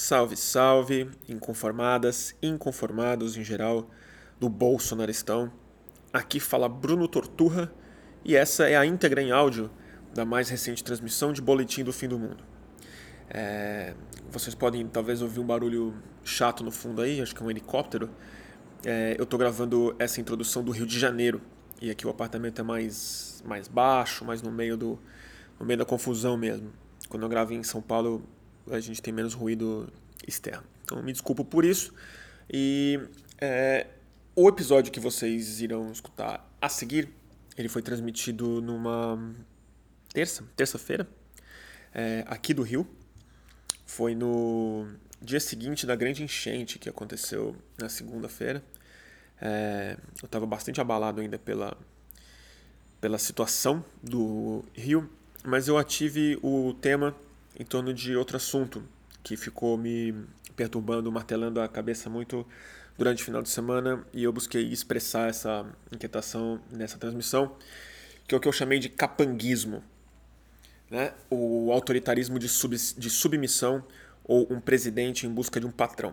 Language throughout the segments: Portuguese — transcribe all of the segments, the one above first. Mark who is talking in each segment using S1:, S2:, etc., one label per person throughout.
S1: Salve, salve, inconformadas, inconformados em geral, do Bolsonaristão. Aqui fala Bruno Torturra e essa é a íntegra em áudio da mais recente transmissão de Boletim do Fim do Mundo. É, vocês podem talvez ouvir um barulho chato no fundo aí, acho que é um helicóptero. É, eu estou gravando essa introdução do Rio de Janeiro e aqui o apartamento é mais, mais baixo, mais no meio, do, no meio da confusão mesmo. Quando eu gravo em São Paulo, a gente tem menos ruído externo. Então me desculpo por isso. E é, o episódio que vocês irão escutar a seguir, ele foi transmitido numa terça, terça-feira, é, aqui do Rio. Foi no dia seguinte da grande enchente que aconteceu na segunda-feira. É, eu estava bastante abalado ainda pela, pela situação do Rio, mas eu ative o tema em torno de outro assunto que ficou me perturbando, martelando a cabeça muito durante o final de semana e eu busquei expressar essa inquietação nessa transmissão, que é o que eu chamei de capanguismo, né? o autoritarismo de, sub, de submissão ou um presidente em busca de um patrão.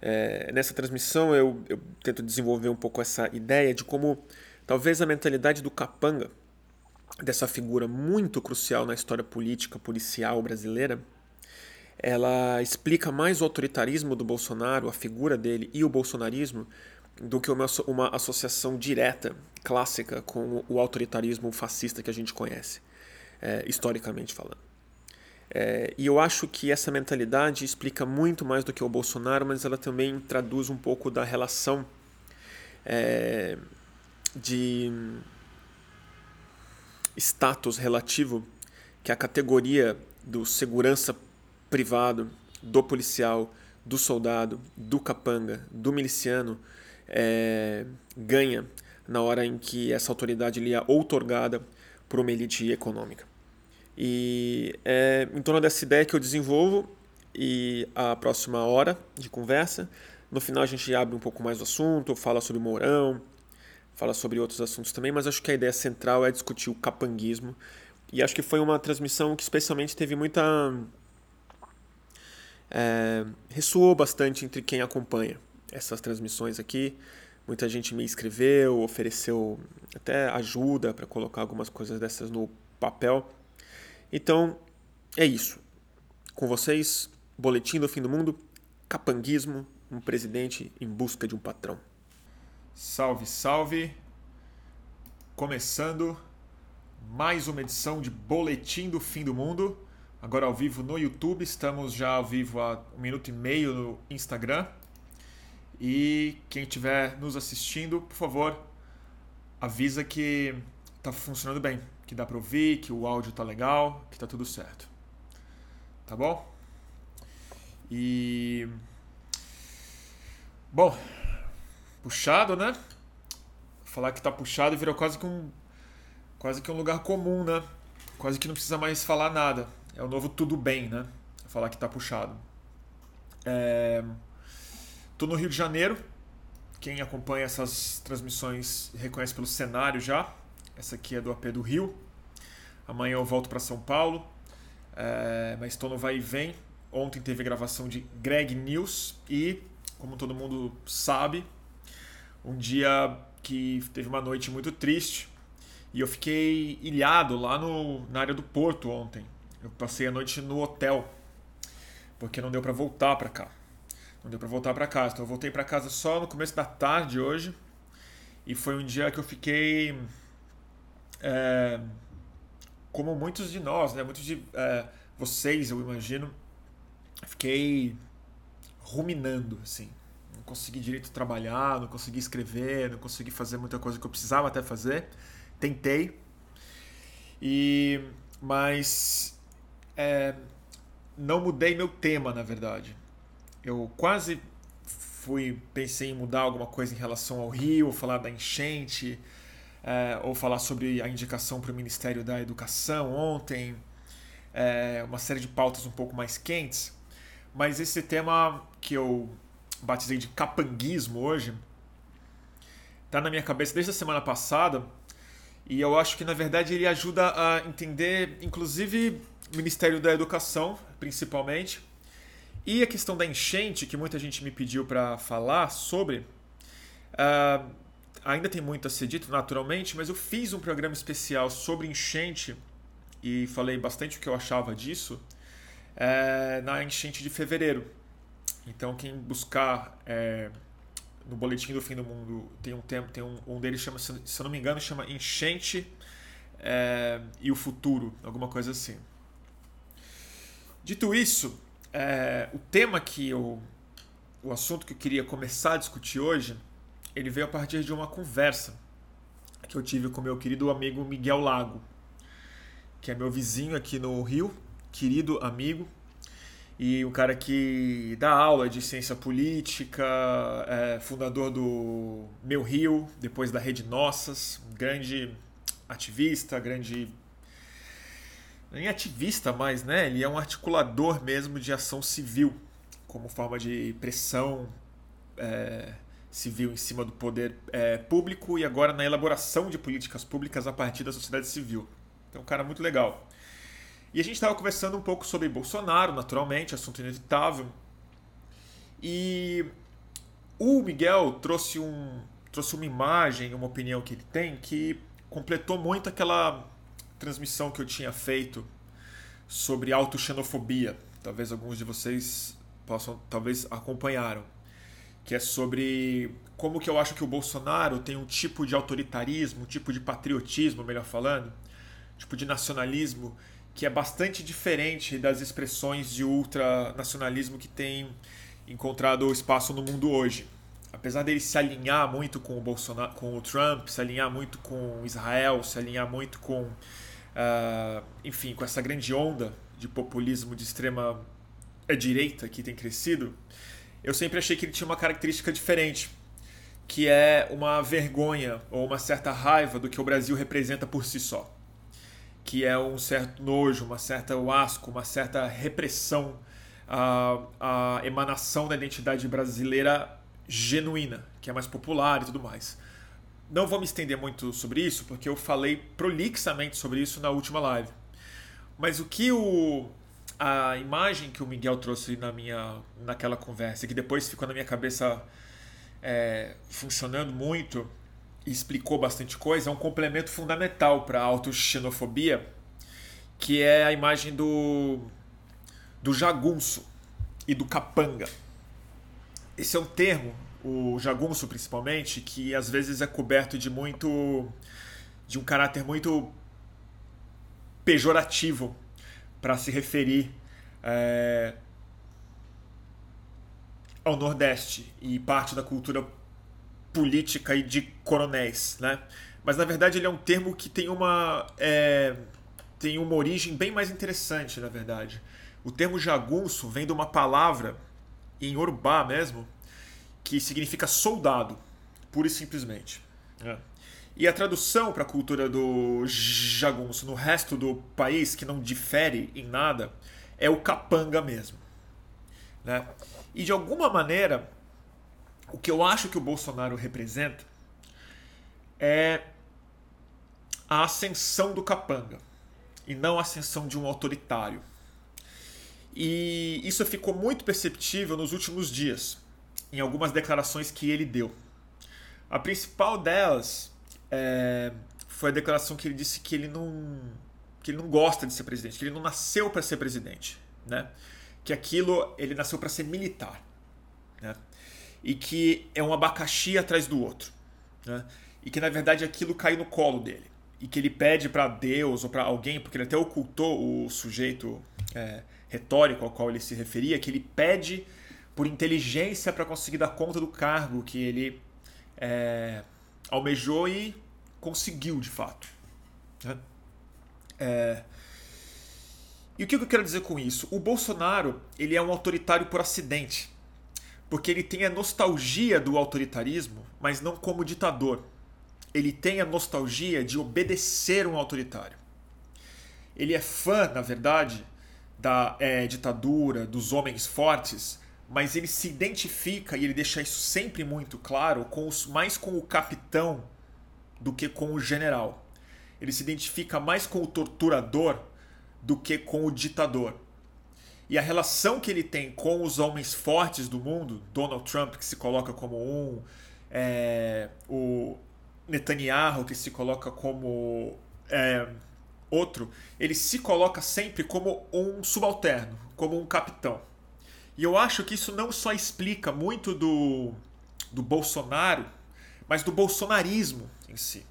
S1: É, nessa transmissão eu, eu tento desenvolver um pouco essa ideia de como talvez a mentalidade do capanga dessa figura muito crucial na história política policial brasileira, ela explica mais o autoritarismo do Bolsonaro, a figura dele e o bolsonarismo, do que uma, associação direta, clássica, com o autoritarismo fascista que a gente conhece, é, historicamente falando. É, e eu acho que essa mentalidade explica muito mais do que o Bolsonaro, mas ela também traduz um pouco da relação é, de status relativo que a categoria do segurança privado, do policial, do soldado, do capanga, do miliciano é, ganha na hora em que essa autoridade lhe é outorgada por uma elite econômica. E é em torno dessa ideia que eu desenvolvo e a próxima hora de conversa. No final a gente abre um pouco mais o assunto, fala sobre Mourão, fala sobre outros assuntos também, mas acho que a ideia central é discutir o capanguismo. E acho que foi uma transmissão que especialmente teve muita. É, ressoou bastante entre quem acompanha essas transmissões aqui. Muita gente me escreveu, ofereceu até ajuda para colocar algumas coisas dessas no papel. Então, é isso. Com vocês, Boletim do Fim do Mundo, Capanguismo, um presidente em busca de um patrão.
S2: Salve, salve! Começando mais uma edição de Boletim do Fim do Mundo. Agora ao vivo no YouTube, estamos já ao vivo há um minuto e meio no Instagram. E quem estiver nos assistindo, por favor, avisa que está funcionando bem, que dá para ouvir, que o áudio está legal, que está tudo certo. Tá bom? E bom, puxado, né? Falar que tá puxado virou quase que um quase que um lugar comum, né? Quase que não precisa mais falar nada. É o novo tudo bem, né? Falar que tá puxado. É... Tô no Rio de Janeiro. Quem acompanha essas transmissões reconhece pelo cenário já. Essa aqui é do AP do Rio. Amanhã eu volto para São Paulo. É... Mas estou no vai e vem. Ontem teve gravação de Greg News e, como todo mundo sabe, um dia que teve uma noite muito triste e eu fiquei ilhado lá no, na área do porto ontem. Eu passei a noite no hotel porque não deu para voltar para cá. Não deu para voltar para casa. Então eu voltei para casa só no começo da tarde hoje e foi um dia que eu fiquei é, como muitos de nós, né? Muitos de é, vocês, eu imagino, fiquei ruminando assim consegui direito trabalhar, não consegui escrever, não consegui fazer muita coisa que eu precisava até fazer. Tentei. E mas é, não mudei meu tema, na verdade. Eu quase fui pensei em mudar alguma coisa em relação ao Rio, falar da enchente, é, ou falar sobre a indicação para o Ministério da Educação ontem, é, uma série de pautas um pouco mais quentes. Mas esse tema que eu batizei de capanguismo hoje, tá na minha cabeça desde a semana passada. E eu acho que na verdade ele ajuda a entender, inclusive, o Ministério da Educação, principalmente, E a questão da enchente, que muita gente me pediu para falar sobre, uh, ainda tem muito a ser dito naturalmente, mas eu fiz um programa especial sobre enchente e falei bastante o que eu achava disso é, na enchente de fevereiro. Então quem buscar é, no boletim do fim do mundo tem um tempo, tem um, um deles chama, se eu não me engano, chama enchente é, e o futuro, alguma coisa assim. Dito isso, é, o tema que eu, o assunto que eu queria começar a discutir hoje, ele veio a partir de uma conversa que eu tive com meu querido amigo Miguel Lago, que é meu vizinho aqui no Rio, querido amigo, e um cara que dá aula de ciência política, é fundador do Meu Rio, depois da Rede Nossas, um grande ativista, grande. Nem ativista mais, né? Ele é um articulador mesmo de ação civil, como forma de pressão é, civil em cima do poder é, público e agora na elaboração de políticas públicas a partir da sociedade civil. Então, um cara muito legal. E a gente estava conversando um pouco sobre Bolsonaro, naturalmente, assunto inevitável. E o Miguel trouxe, um, trouxe uma imagem, uma opinião que ele tem, que completou muito aquela transmissão que eu tinha feito sobre autoxenofobia. Talvez alguns de vocês possam, talvez acompanharam. Que é sobre como que eu acho que o Bolsonaro tem um tipo de autoritarismo, um tipo de patriotismo, melhor falando, tipo de nacionalismo que é bastante diferente das expressões de ultranacionalismo que tem encontrado espaço no mundo hoje. Apesar dele se alinhar muito com o Bolsonaro, com o Trump, se alinhar muito com Israel, se alinhar muito com, uh, enfim, com essa grande onda de populismo de extrema direita que tem crescido, eu sempre achei que ele tinha uma característica diferente, que é uma vergonha ou uma certa raiva do que o Brasil representa por si só que é um certo nojo, uma certa asco, uma certa repressão à, à emanação da identidade brasileira genuína, que é mais popular e tudo mais. Não vou me estender muito sobre isso, porque eu falei prolixamente sobre isso na última live. Mas o que o a imagem que o Miguel trouxe na minha naquela conversa, que depois ficou na minha cabeça é, funcionando muito, explicou bastante coisa, é um complemento fundamental para a autoxenofobia, que é a imagem do, do jagunço e do capanga. Esse é um termo, o jagunço principalmente, que às vezes é coberto de muito. de um caráter muito pejorativo para se referir é, ao Nordeste e parte da cultura política e de coronéis, né? Mas na verdade ele é um termo que tem uma é, tem uma origem bem mais interessante, na verdade. O termo jagunço vem de uma palavra em Urubá mesmo que significa soldado, pura e simplesmente. É. E a tradução para a cultura do jagunço no resto do país, que não difere em nada, é o capanga mesmo. Né? E de alguma maneira, o que eu acho que o Bolsonaro representa é a ascensão do capanga e não a ascensão de um autoritário. E isso ficou muito perceptível nos últimos dias, em algumas declarações que ele deu. A principal delas é, foi a declaração que ele disse que ele não que ele não gosta de ser presidente, que ele não nasceu para ser presidente, né? Que aquilo ele nasceu para ser militar, né? E que é um abacaxi atrás do outro. Né? E que na verdade aquilo cai no colo dele. E que ele pede para Deus ou para alguém, porque ele até ocultou o sujeito é, retórico ao qual ele se referia, que ele pede por inteligência para conseguir dar conta do cargo que ele é, almejou e conseguiu de fato. Né? É... E o que eu quero dizer com isso? O Bolsonaro ele é um autoritário por acidente porque ele tem a nostalgia do autoritarismo, mas não como ditador. Ele tem a nostalgia de obedecer um autoritário. Ele é fã, na verdade, da é, ditadura, dos homens fortes, mas ele se identifica, e ele deixa isso sempre muito claro, com os, mais com o capitão do que com o general. Ele se identifica mais com o torturador do que com o ditador. E a relação que ele tem com os homens fortes do mundo, Donald Trump, que se coloca como um, é, o Netanyahu, que se coloca como é, outro, ele se coloca sempre como um subalterno, como um capitão. E eu acho que isso não só explica muito do, do Bolsonaro, mas do bolsonarismo em si.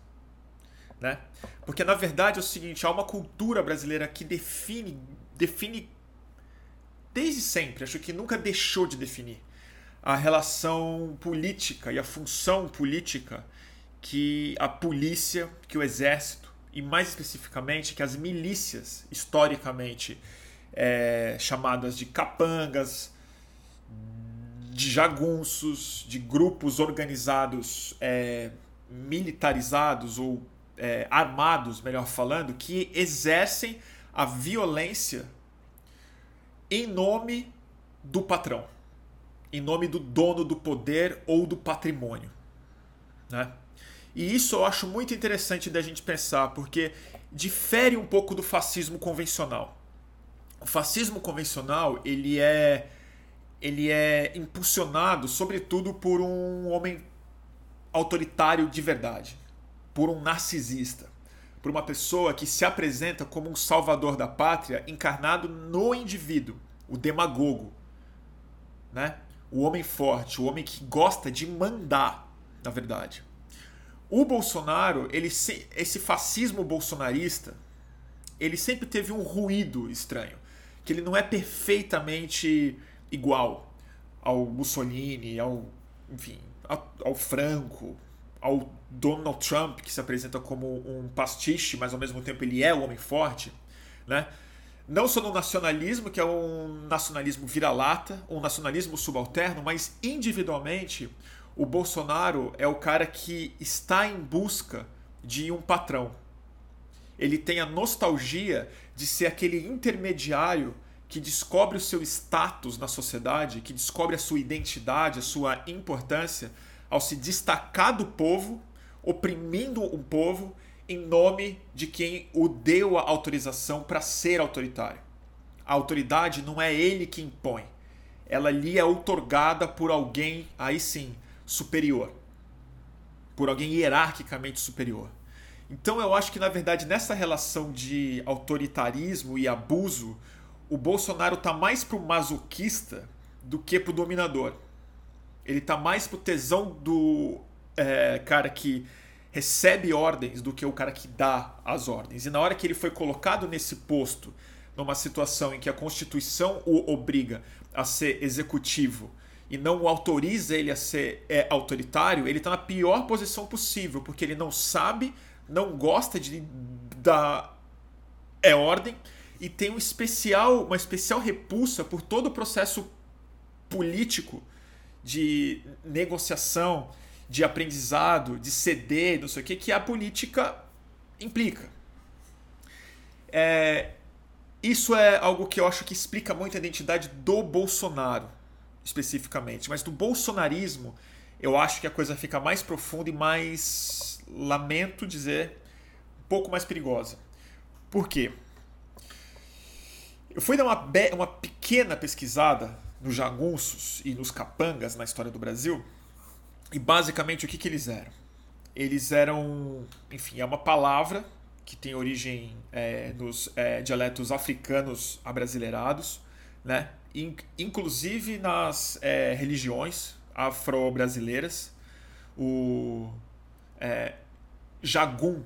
S2: Né? Porque na verdade é o seguinte, há uma cultura brasileira que define, define desde sempre, acho que nunca deixou de definir a relação política e a função política que a polícia, que o exército e mais especificamente que as milícias historicamente é, chamadas de capangas, de jagunços, de grupos organizados é, militarizados ou é, armados, melhor falando, que exercem a violência em nome do patrão, em nome do dono do poder ou do patrimônio. Né? E isso eu acho muito interessante da gente pensar, porque difere um pouco do fascismo convencional. O fascismo convencional ele é ele é impulsionado sobretudo por um homem autoritário de verdade, por um narcisista, por uma pessoa que se apresenta como um salvador da pátria encarnado no indivíduo, o demagogo, né? O homem forte, o homem que gosta de mandar, na verdade. O Bolsonaro, ele esse fascismo bolsonarista, ele sempre teve um ruído estranho, que ele não é perfeitamente igual ao Mussolini, ao, enfim, ao, ao Franco, ao Donald Trump, que se apresenta como um pastiche, mas ao mesmo tempo ele é o homem forte, né? Não só no nacionalismo, que é um nacionalismo vira-lata, um nacionalismo subalterno, mas individualmente o Bolsonaro é o cara que está em busca de um patrão. Ele tem a nostalgia de ser aquele intermediário que descobre o seu status na sociedade, que descobre a sua identidade, a sua importância, ao se destacar do povo, oprimindo um povo em nome de quem o deu a autorização para ser autoritário. A autoridade não é ele que impõe, ela lhe é outorgada por alguém, aí sim, superior. Por alguém hierarquicamente superior. Então eu acho que, na verdade, nessa relação de autoritarismo e abuso, o Bolsonaro está mais pro masoquista do que pro dominador. Ele está mais pro tesão do é, cara que recebe ordens do que o cara que dá as ordens. E na hora que ele foi colocado nesse posto, numa situação em que a Constituição o obriga a ser executivo e não o autoriza ele a ser é, autoritário, ele está na pior posição possível, porque ele não sabe, não gosta de dar é ordem e tem um especial, uma especial repulsa por todo o processo político de negociação, de aprendizado, de ceder, não sei o que, que a política implica. É, isso é algo que eu acho que explica muito a identidade do Bolsonaro, especificamente. Mas do bolsonarismo, eu acho que a coisa fica mais profunda e mais, lamento dizer, um pouco mais perigosa. Por quê? Eu fui dar uma, uma pequena pesquisada nos jagunços e nos capangas na história do Brasil. E basicamente o que, que eles eram? Eles eram, enfim, é uma palavra que tem origem é, nos é, dialetos africanos abrasileirados, né? inclusive nas é, religiões afro-brasileiras. O é, Jagum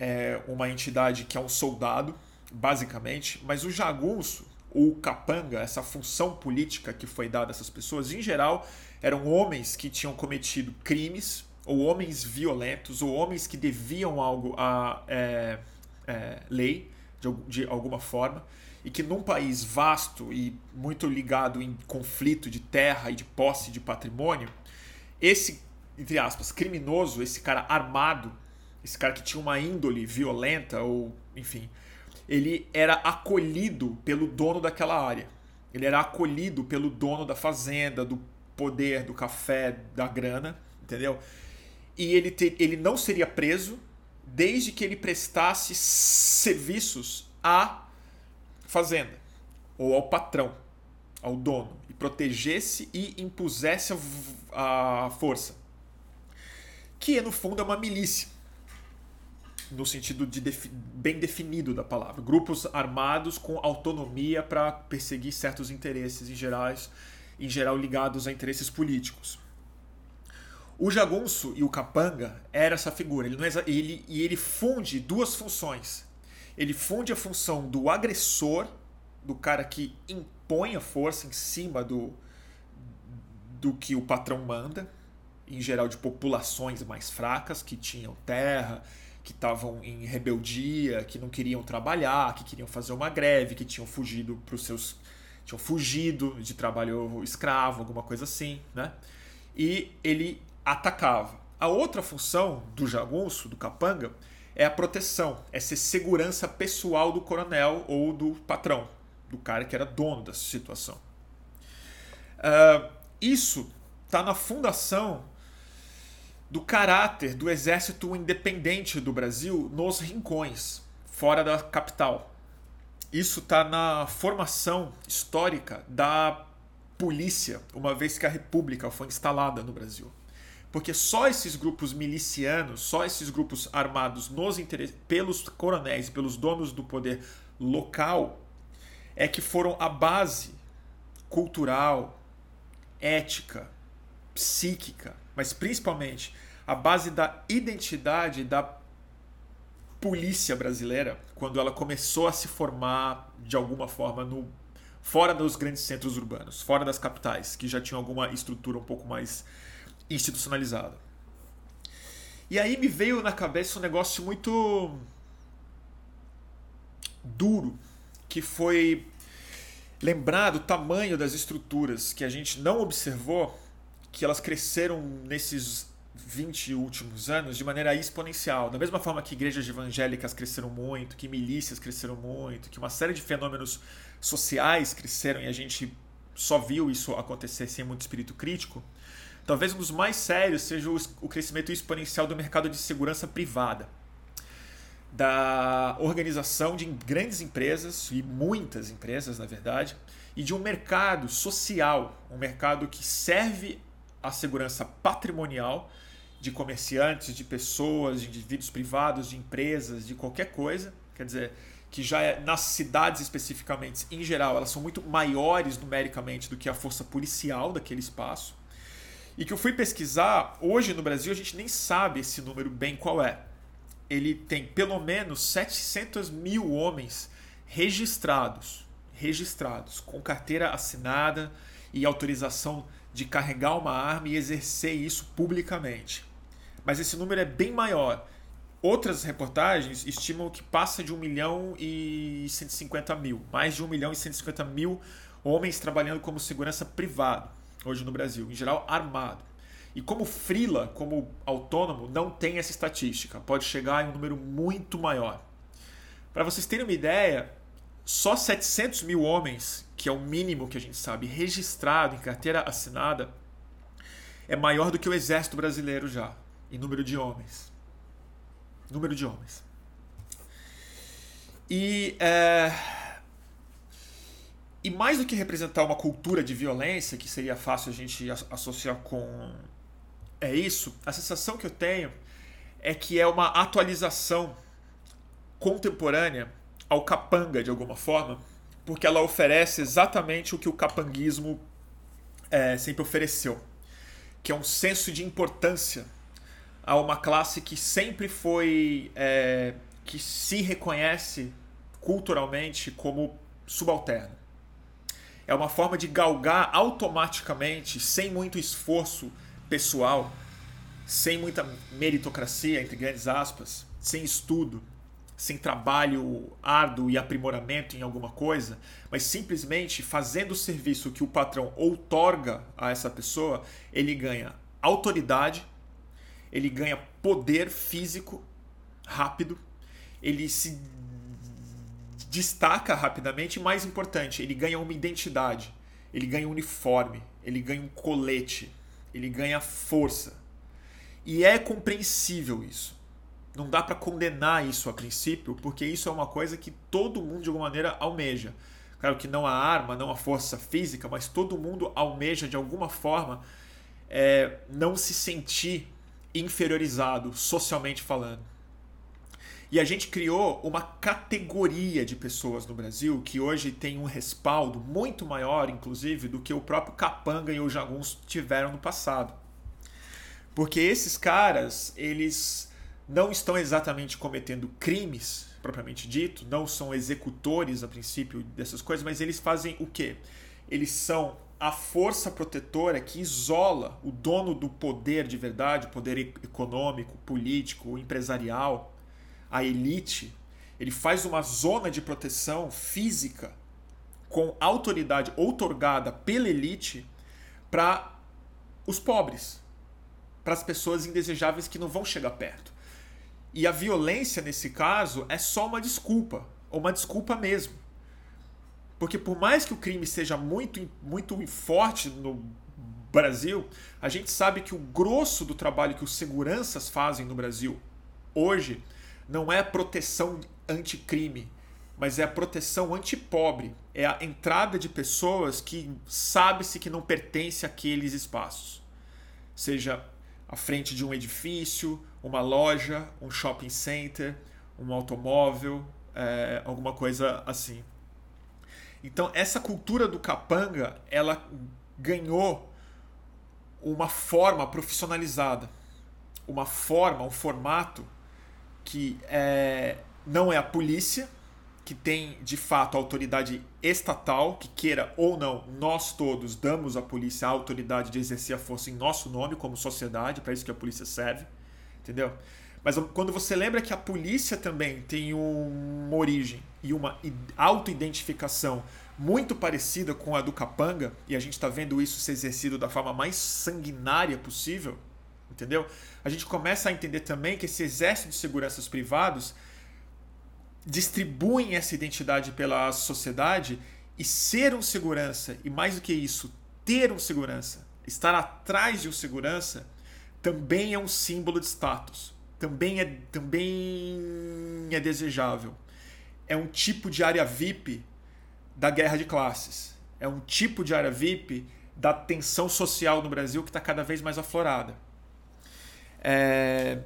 S2: é uma entidade que é um soldado basicamente, mas o jagunço, o capanga, essa função política que foi dada a essas pessoas, em geral, eram homens que tinham cometido crimes, ou homens violentos, ou homens que deviam algo à é, é, lei, de, de alguma forma, e que num país vasto e muito ligado em conflito de terra e de posse de patrimônio, esse, entre aspas, criminoso, esse cara armado, esse cara que tinha uma índole violenta ou, enfim, ele era acolhido pelo dono daquela área. Ele era acolhido pelo dono da fazenda, do poder, do café, da grana, entendeu? E ele, ele não seria preso desde que ele prestasse serviços à fazenda. ou ao patrão, ao dono, e protegesse e impusesse a, a força. Que no fundo é uma milícia, no sentido de defi bem definido da palavra. Grupos armados com autonomia para perseguir certos interesses em, gerais, em geral ligados a interesses políticos. O jagunço e o capanga era essa figura. Ele, é, ele, e ele funde duas funções. Ele funde a função do agressor, do cara que impõe a força em cima do, do que o patrão manda, em geral de populações mais fracas que tinham terra, que estavam em rebeldia, que não queriam trabalhar, que queriam fazer uma greve, que tinham fugido para os seus tinham fugido de trabalho escravo, alguma coisa assim, né? E ele atacava. A outra função do jagunço, do capanga, é a proteção, é ser segurança pessoal do coronel ou do patrão, do cara que era dono da situação. Uh, isso está na fundação do caráter do exército independente do Brasil nos rincões, fora da capital. Isso está na formação histórica da polícia, uma vez que a República foi instalada no Brasil. Porque só esses grupos milicianos, só esses grupos armados nos pelos coronéis, pelos donos do poder local, é que foram a base cultural, ética, psíquica, mas principalmente a base da identidade da polícia brasileira quando ela começou a se formar de alguma forma no fora dos grandes centros urbanos, fora das capitais, que já tinham alguma estrutura um pouco mais institucionalizada. E aí me veio na cabeça um negócio muito duro, que foi lembrar do tamanho das estruturas que a gente não observou, que elas cresceram nesses 20 últimos anos de maneira exponencial. Da mesma forma que igrejas evangélicas cresceram muito, que milícias cresceram muito, que uma série de fenômenos sociais cresceram e a gente só viu isso acontecer sem muito espírito crítico, Talvez um dos mais sérios seja o crescimento exponencial do mercado de segurança privada, da organização de grandes empresas, e muitas empresas, na verdade, e de um mercado social, um mercado que serve à segurança patrimonial de comerciantes, de pessoas, de indivíduos privados, de empresas, de qualquer coisa. Quer dizer, que já é, nas cidades especificamente, em geral, elas são muito maiores numericamente do que a força policial daquele espaço e que eu fui pesquisar, hoje no Brasil a gente nem sabe esse número bem qual é. Ele tem pelo menos 700 mil homens registrados, registrados, com carteira assinada e autorização de carregar uma arma e exercer isso publicamente. Mas esse número é bem maior. Outras reportagens estimam que passa de 1 milhão e 150 mil, mais de 1 milhão e 150 mil homens trabalhando como segurança privado hoje no Brasil, em geral armado. E como frila, como autônomo, não tem essa estatística, pode chegar em um número muito maior. Para vocês terem uma ideia, só 700 mil homens, que é o mínimo que a gente sabe, registrado em carteira assinada, é maior do que o exército brasileiro já, em número de homens. Número de homens. E é, e mais do que representar uma cultura de violência, que seria fácil a gente associar com é isso, a sensação que eu tenho é que é uma atualização contemporânea ao capanga de alguma forma, porque ela oferece exatamente o que o capanguismo é, sempre ofereceu, que é um senso de importância a uma classe que sempre foi é, que se reconhece culturalmente como subalterna. É uma forma de galgar automaticamente, sem muito esforço pessoal, sem muita meritocracia, entre grandes aspas, sem estudo, sem trabalho árduo e aprimoramento em alguma coisa, mas simplesmente fazendo o serviço que o patrão outorga a essa pessoa, ele ganha autoridade, ele ganha poder físico rápido, ele se destaca rapidamente e, mais importante, ele ganha uma identidade, ele ganha um uniforme, ele ganha um colete, ele ganha força. E é compreensível isso. Não dá para condenar isso a princípio, porque isso é uma coisa que todo mundo de alguma maneira almeja. Claro que não a arma, não a força física, mas todo mundo almeja de alguma forma é, não se sentir inferiorizado, socialmente falando. E a gente criou uma categoria de pessoas no Brasil que hoje tem um respaldo muito maior, inclusive, do que o próprio Capanga e o Jaguns tiveram no passado. Porque esses caras, eles não estão exatamente cometendo crimes, propriamente dito, não são executores a princípio dessas coisas, mas eles fazem o quê? Eles são a força protetora que isola o dono do poder de verdade, poder econômico, político, empresarial, a elite, ele faz uma zona de proteção física com autoridade outorgada pela elite para os pobres, para as pessoas indesejáveis que não vão chegar perto. E a violência nesse caso é só uma desculpa, ou uma desculpa mesmo. Porque por mais que o crime seja muito, muito forte no Brasil, a gente sabe que o grosso do trabalho que os seguranças fazem no Brasil hoje não é a proteção anticrime, mas é a proteção antipobre. É a entrada de pessoas que sabe-se que não pertence àqueles espaços. Seja à frente de um edifício, uma loja, um shopping center, um automóvel, é, alguma coisa assim. Então essa cultura do capanga, ela ganhou uma forma profissionalizada, uma forma, um formato que é, não é a polícia, que tem de fato autoridade estatal, que queira ou não, nós todos damos à polícia a autoridade de exercer a força em nosso nome como sociedade, para isso que a polícia serve, entendeu? Mas quando você lembra que a polícia também tem uma origem e uma autoidentificação muito parecida com a do capanga, e a gente está vendo isso ser exercido da forma mais sanguinária possível, entendeu? A gente começa a entender também que esse exército de seguranças privados distribuem essa identidade pela sociedade e ser um segurança, e mais do que isso, ter um segurança, estar atrás de um segurança, também é um símbolo de status. Também é, também é desejável. É um tipo de área VIP da guerra de classes. É um tipo de área VIP da tensão social no Brasil que está cada vez mais aflorada. É...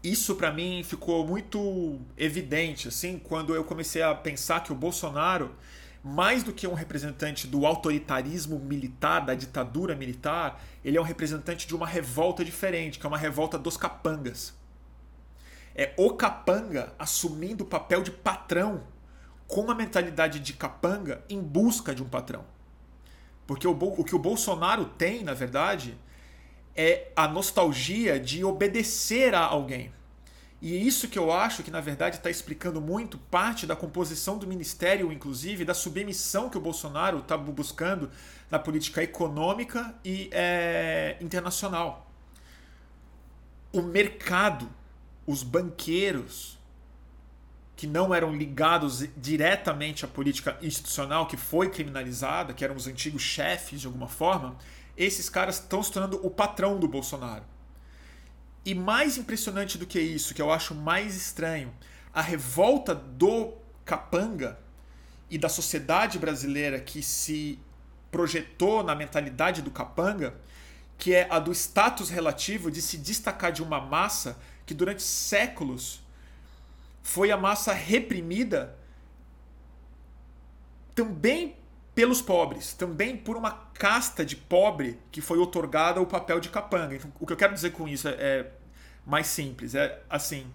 S2: Isso para mim ficou muito evidente assim quando eu comecei a pensar que o Bolsonaro, mais do que um representante do autoritarismo militar, da ditadura militar, ele é um representante de uma revolta diferente, que é uma revolta dos capangas. É o capanga assumindo o papel de patrão com a mentalidade de capanga em busca de um patrão. Porque o, o que o Bolsonaro tem, na verdade, é a nostalgia de obedecer a alguém. E isso que eu acho que, na verdade, está explicando muito parte da composição do ministério, inclusive, da submissão que o Bolsonaro está buscando na política econômica e é, internacional. O mercado, os banqueiros, que não eram ligados diretamente à política institucional, que foi criminalizada, que eram os antigos chefes de alguma forma, esses caras estão se tornando o patrão do Bolsonaro. E mais impressionante do que isso, que eu acho mais estranho, a revolta do capanga e da sociedade brasileira que se projetou na mentalidade do capanga, que é a do status relativo de se destacar de uma massa que durante séculos foi a massa reprimida também pelos pobres, também por uma casta de pobre que foi otorgada o papel de capanga. Então, o que eu quero dizer com isso é, é mais simples, é assim,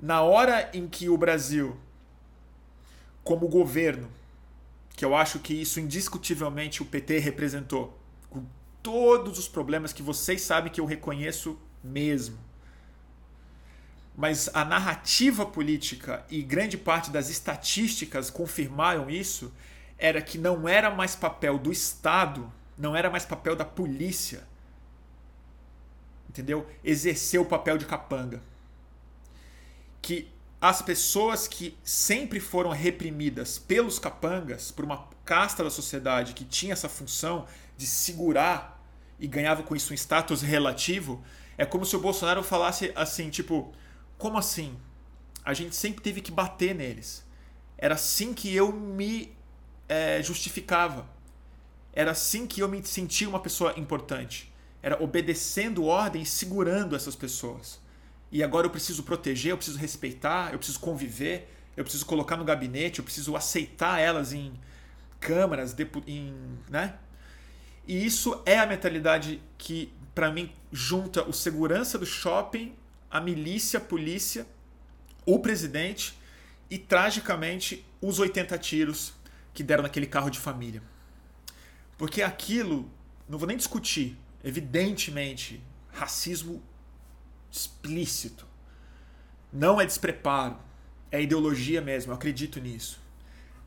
S2: na hora em que o Brasil, como governo, que eu acho que isso indiscutivelmente o PT representou, com todos os problemas que vocês sabem que eu reconheço mesmo. Mas a narrativa política e grande parte das estatísticas confirmaram isso era que não era mais papel do Estado, não era mais papel da polícia, entendeu? Exercer o papel de capanga. Que as pessoas que sempre foram reprimidas pelos capangas, por uma casta da sociedade que tinha essa função de segurar e ganhava com isso um status relativo, é como se o Bolsonaro falasse assim, tipo, como assim? A gente sempre teve que bater neles. Era assim que eu me é, justificava. Era assim que eu me sentia uma pessoa importante. Era obedecendo ordem e segurando essas pessoas. E agora eu preciso proteger, eu preciso respeitar, eu preciso conviver, eu preciso colocar no gabinete, eu preciso aceitar elas em câmaras, em, né? E isso é a mentalidade que, para mim, junta o segurança do shopping, a milícia, a polícia, o presidente e, tragicamente, os 80 tiros que deram naquele carro de família. Porque aquilo, não vou nem discutir, evidentemente, racismo explícito. Não é despreparo, é ideologia mesmo, eu acredito nisso.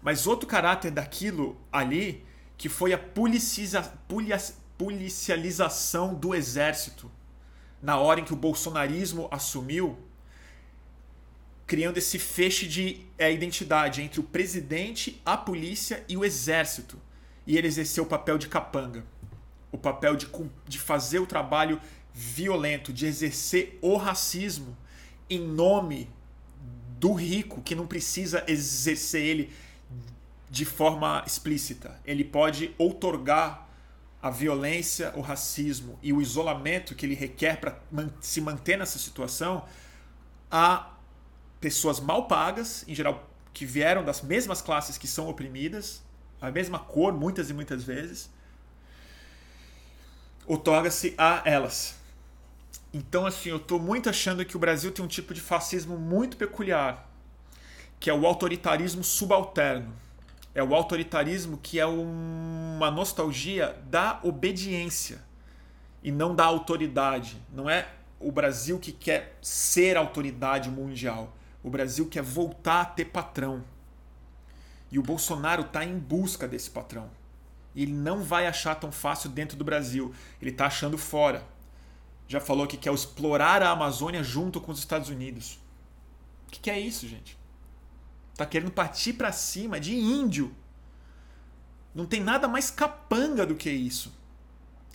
S2: Mas outro caráter daquilo ali, que foi a policiza, policialização do exército, na hora em que o bolsonarismo assumiu, criando esse feixe de é, identidade entre o presidente, a polícia e o exército. E ele exerceu o papel de capanga, o papel de, de fazer o trabalho violento, de exercer o racismo em nome do rico, que não precisa exercer ele de forma explícita. Ele pode outorgar a violência, o racismo e o isolamento que ele requer para se manter nessa situação a pessoas mal pagas, em geral que vieram das mesmas classes que são oprimidas, a mesma cor muitas e muitas vezes, outorga-se a elas. Então, assim, eu estou muito achando que o Brasil tem um tipo de fascismo muito peculiar, que é o autoritarismo subalterno. É o autoritarismo que é uma nostalgia da obediência e não da autoridade. Não é o Brasil que quer ser autoridade mundial. O Brasil quer voltar a ter patrão. E o Bolsonaro está em busca desse patrão. E ele não vai achar tão fácil dentro do Brasil. Ele está achando fora. Já falou que quer explorar a Amazônia junto com os Estados Unidos. O que, que é isso, gente? Tá querendo partir para cima de índio. Não tem nada mais capanga do que isso.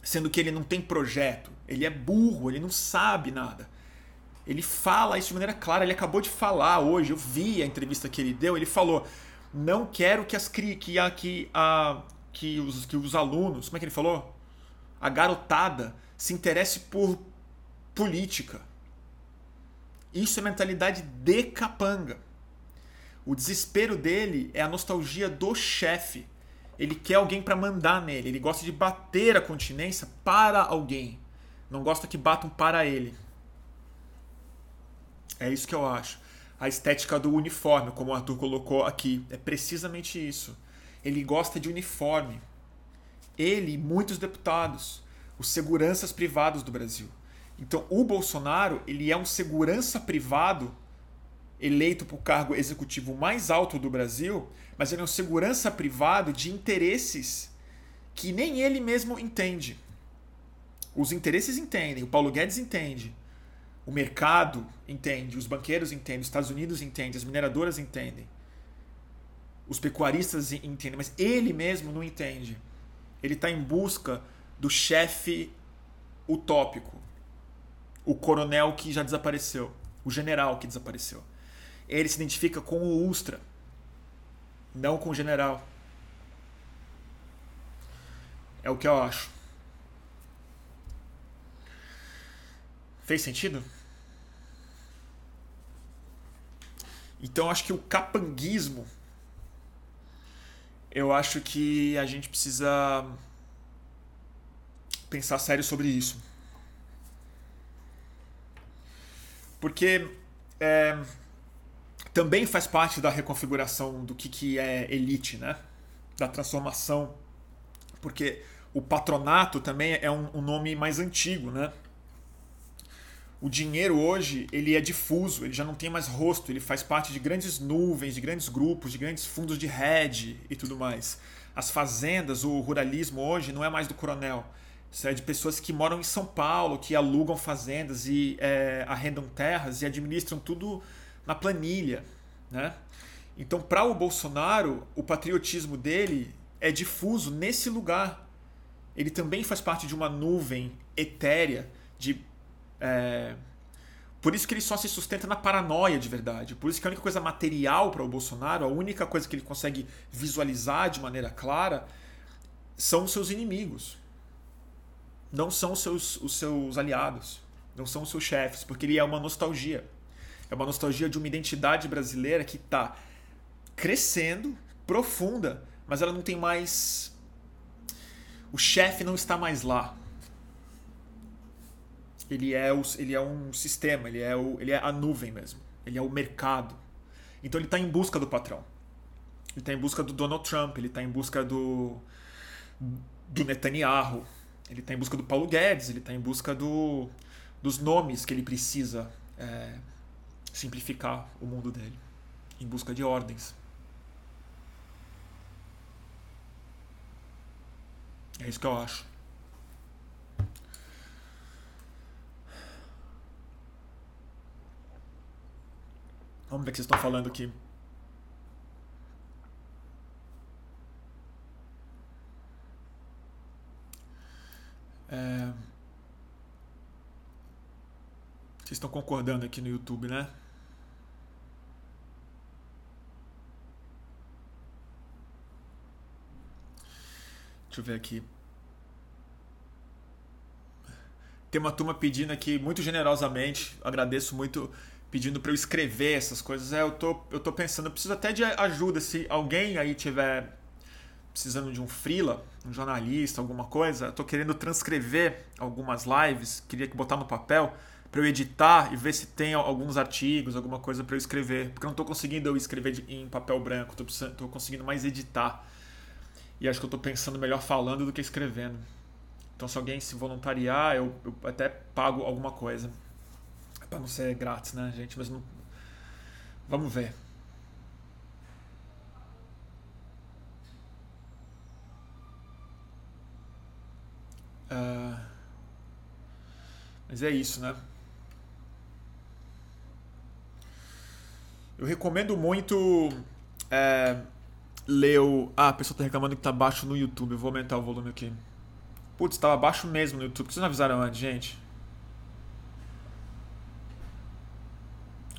S2: Sendo que ele não tem projeto. Ele é burro, ele não sabe nada. Ele fala isso de maneira clara. Ele acabou de falar hoje. Eu vi a entrevista que ele deu. Ele falou: Não quero que as que, que, a, que, a, que, os, que os alunos, como é que ele falou? A garotada se interesse por política. Isso é mentalidade de capanga. O desespero dele é a nostalgia do chefe. Ele quer alguém para mandar nele. Ele gosta de bater a continência para alguém. Não gosta que batam para ele. É isso que eu acho. A estética do uniforme, como o Arthur colocou aqui, é precisamente isso. Ele gosta de uniforme. Ele e muitos deputados, os seguranças privados do Brasil. Então, o Bolsonaro, ele é um segurança privado eleito para o cargo executivo mais alto do Brasil, mas ele é um segurança privado de interesses que nem ele mesmo entende. Os interesses entendem, o Paulo Guedes entende, o mercado entende, os banqueiros entendem, os Estados Unidos entendem, as mineradoras entendem, os pecuaristas entendem, mas ele mesmo não entende. Ele está em busca do chefe utópico, o coronel que já desapareceu, o general que desapareceu. Ele se identifica com o Ustra, não com o general. É o que eu acho. Fez sentido? Então acho que o capanguismo eu acho que a gente precisa pensar sério sobre isso. Porque é, também faz parte da reconfiguração do que, que é elite, né? da transformação. Porque o patronato também é um, um nome mais antigo, né? O dinheiro hoje ele é difuso, ele já não tem mais rosto, ele faz parte de grandes nuvens, de grandes grupos, de grandes fundos de hedge e tudo mais. As fazendas, o ruralismo hoje não é mais do coronel, isso é de pessoas que moram em São Paulo, que alugam fazendas e é, arrendam terras e administram tudo na planilha, né? Então, para o Bolsonaro, o patriotismo dele é difuso nesse lugar. Ele também faz parte de uma nuvem etérea de é, por isso que ele só se sustenta na paranoia de verdade. Por isso que a única coisa material para o Bolsonaro, a única coisa que ele consegue visualizar de maneira clara, são os seus inimigos. Não são os seus, os seus aliados. Não são os seus chefes. Porque ele é uma nostalgia. É uma nostalgia de uma identidade brasileira que está crescendo, profunda, mas ela não tem mais. O chefe não está mais lá ele é, o, ele é um sistema, ele é, o, ele é a nuvem mesmo. Ele é o mercado. Então ele está em busca do patrão. Ele está em busca do Donald Trump, ele está em busca do, do Netanyahu, ele está em busca do Paulo Guedes, ele está em busca do, dos nomes que ele precisa é, simplificar o mundo dele, em busca de ordens. É isso que eu acho. Vamos ver o que vocês estão falando aqui. É... Vocês estão concordando aqui no YouTube, né? Deixa eu ver aqui. Tem uma turma pedindo aqui muito generosamente, agradeço muito pedindo para eu escrever essas coisas. É, eu tô, eu tô pensando, eu preciso até de ajuda. Se alguém aí tiver precisando de um freela, um jornalista, alguma coisa, eu tô querendo transcrever algumas lives, queria que botar no papel para eu editar e ver se tem alguns artigos, alguma coisa para eu escrever, porque eu não estou conseguindo eu escrever em papel branco, estou conseguindo mais editar. E acho que eu estou pensando melhor falando do que escrevendo. Então, se alguém se voluntariar, eu, eu até pago alguma coisa para não ser grátis, né, gente? Mas não... vamos ver. Uh... Mas é isso, né? Eu recomendo muito é, ler o. Ah, a pessoa tá reclamando que tá baixo no YouTube. Eu vou aumentar o volume aqui. Putz, tava baixo mesmo no YouTube. Vocês não avisaram antes, gente?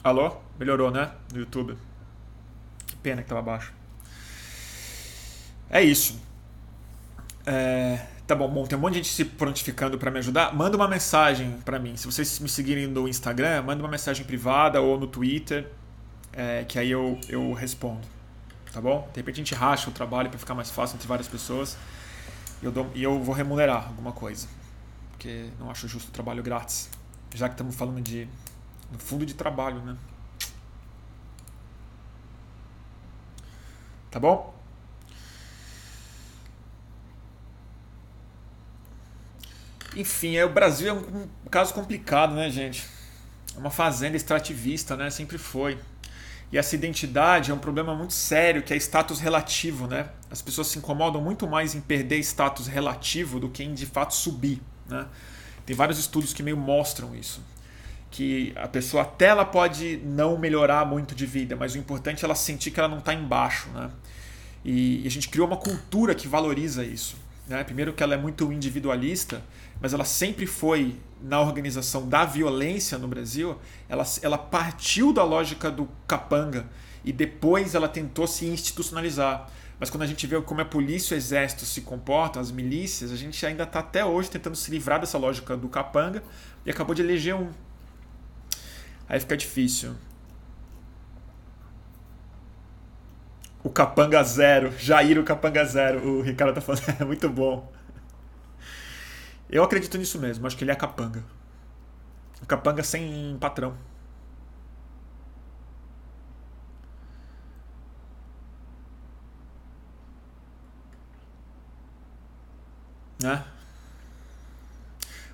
S2: Alô? Melhorou, né? No YouTube. Que pena que tava baixo. É isso. É, tá bom, bom, tem um monte de gente se prontificando para me ajudar. Manda uma mensagem para mim. Se vocês me seguirem no Instagram, manda uma mensagem privada ou no Twitter, é, que aí eu, eu respondo. Tá bom? De repente a gente racha o trabalho para ficar mais fácil entre várias pessoas. E eu, dou, e eu vou remunerar alguma coisa. Porque não acho justo o trabalho grátis. Já que estamos falando de no fundo de trabalho, né? Tá bom? Enfim, é, o Brasil é um, um caso complicado, né, gente? É uma fazenda extrativista, né? Sempre foi. E essa identidade é um problema muito sério, que é status relativo, né? As pessoas se incomodam muito mais em perder status relativo do que em de fato subir, né? Tem vários estudos que meio mostram isso que a pessoa até ela pode não melhorar muito de vida, mas o importante é ela sentir que ela não está embaixo, né? E, e, a gente criou uma cultura que valoriza isso. Né? Primeiro que ela é muito individualista, mas ela sempre foi na organização da violência no Brasil, ela, ela partiu da lógica do capanga e depois ela tentou se institucionalizar. Mas quando a gente vê como a polícia e o exército se comportam, as milícias, a gente ainda está até hoje tentando se livrar dessa lógica do capanga e acabou de eleger um Aí fica difícil. O Capanga Zero. Jair o Capanga Zero. O Ricardo tá falando. É muito bom. Eu acredito nisso mesmo. Acho que ele é capanga. O capanga sem patrão. Né?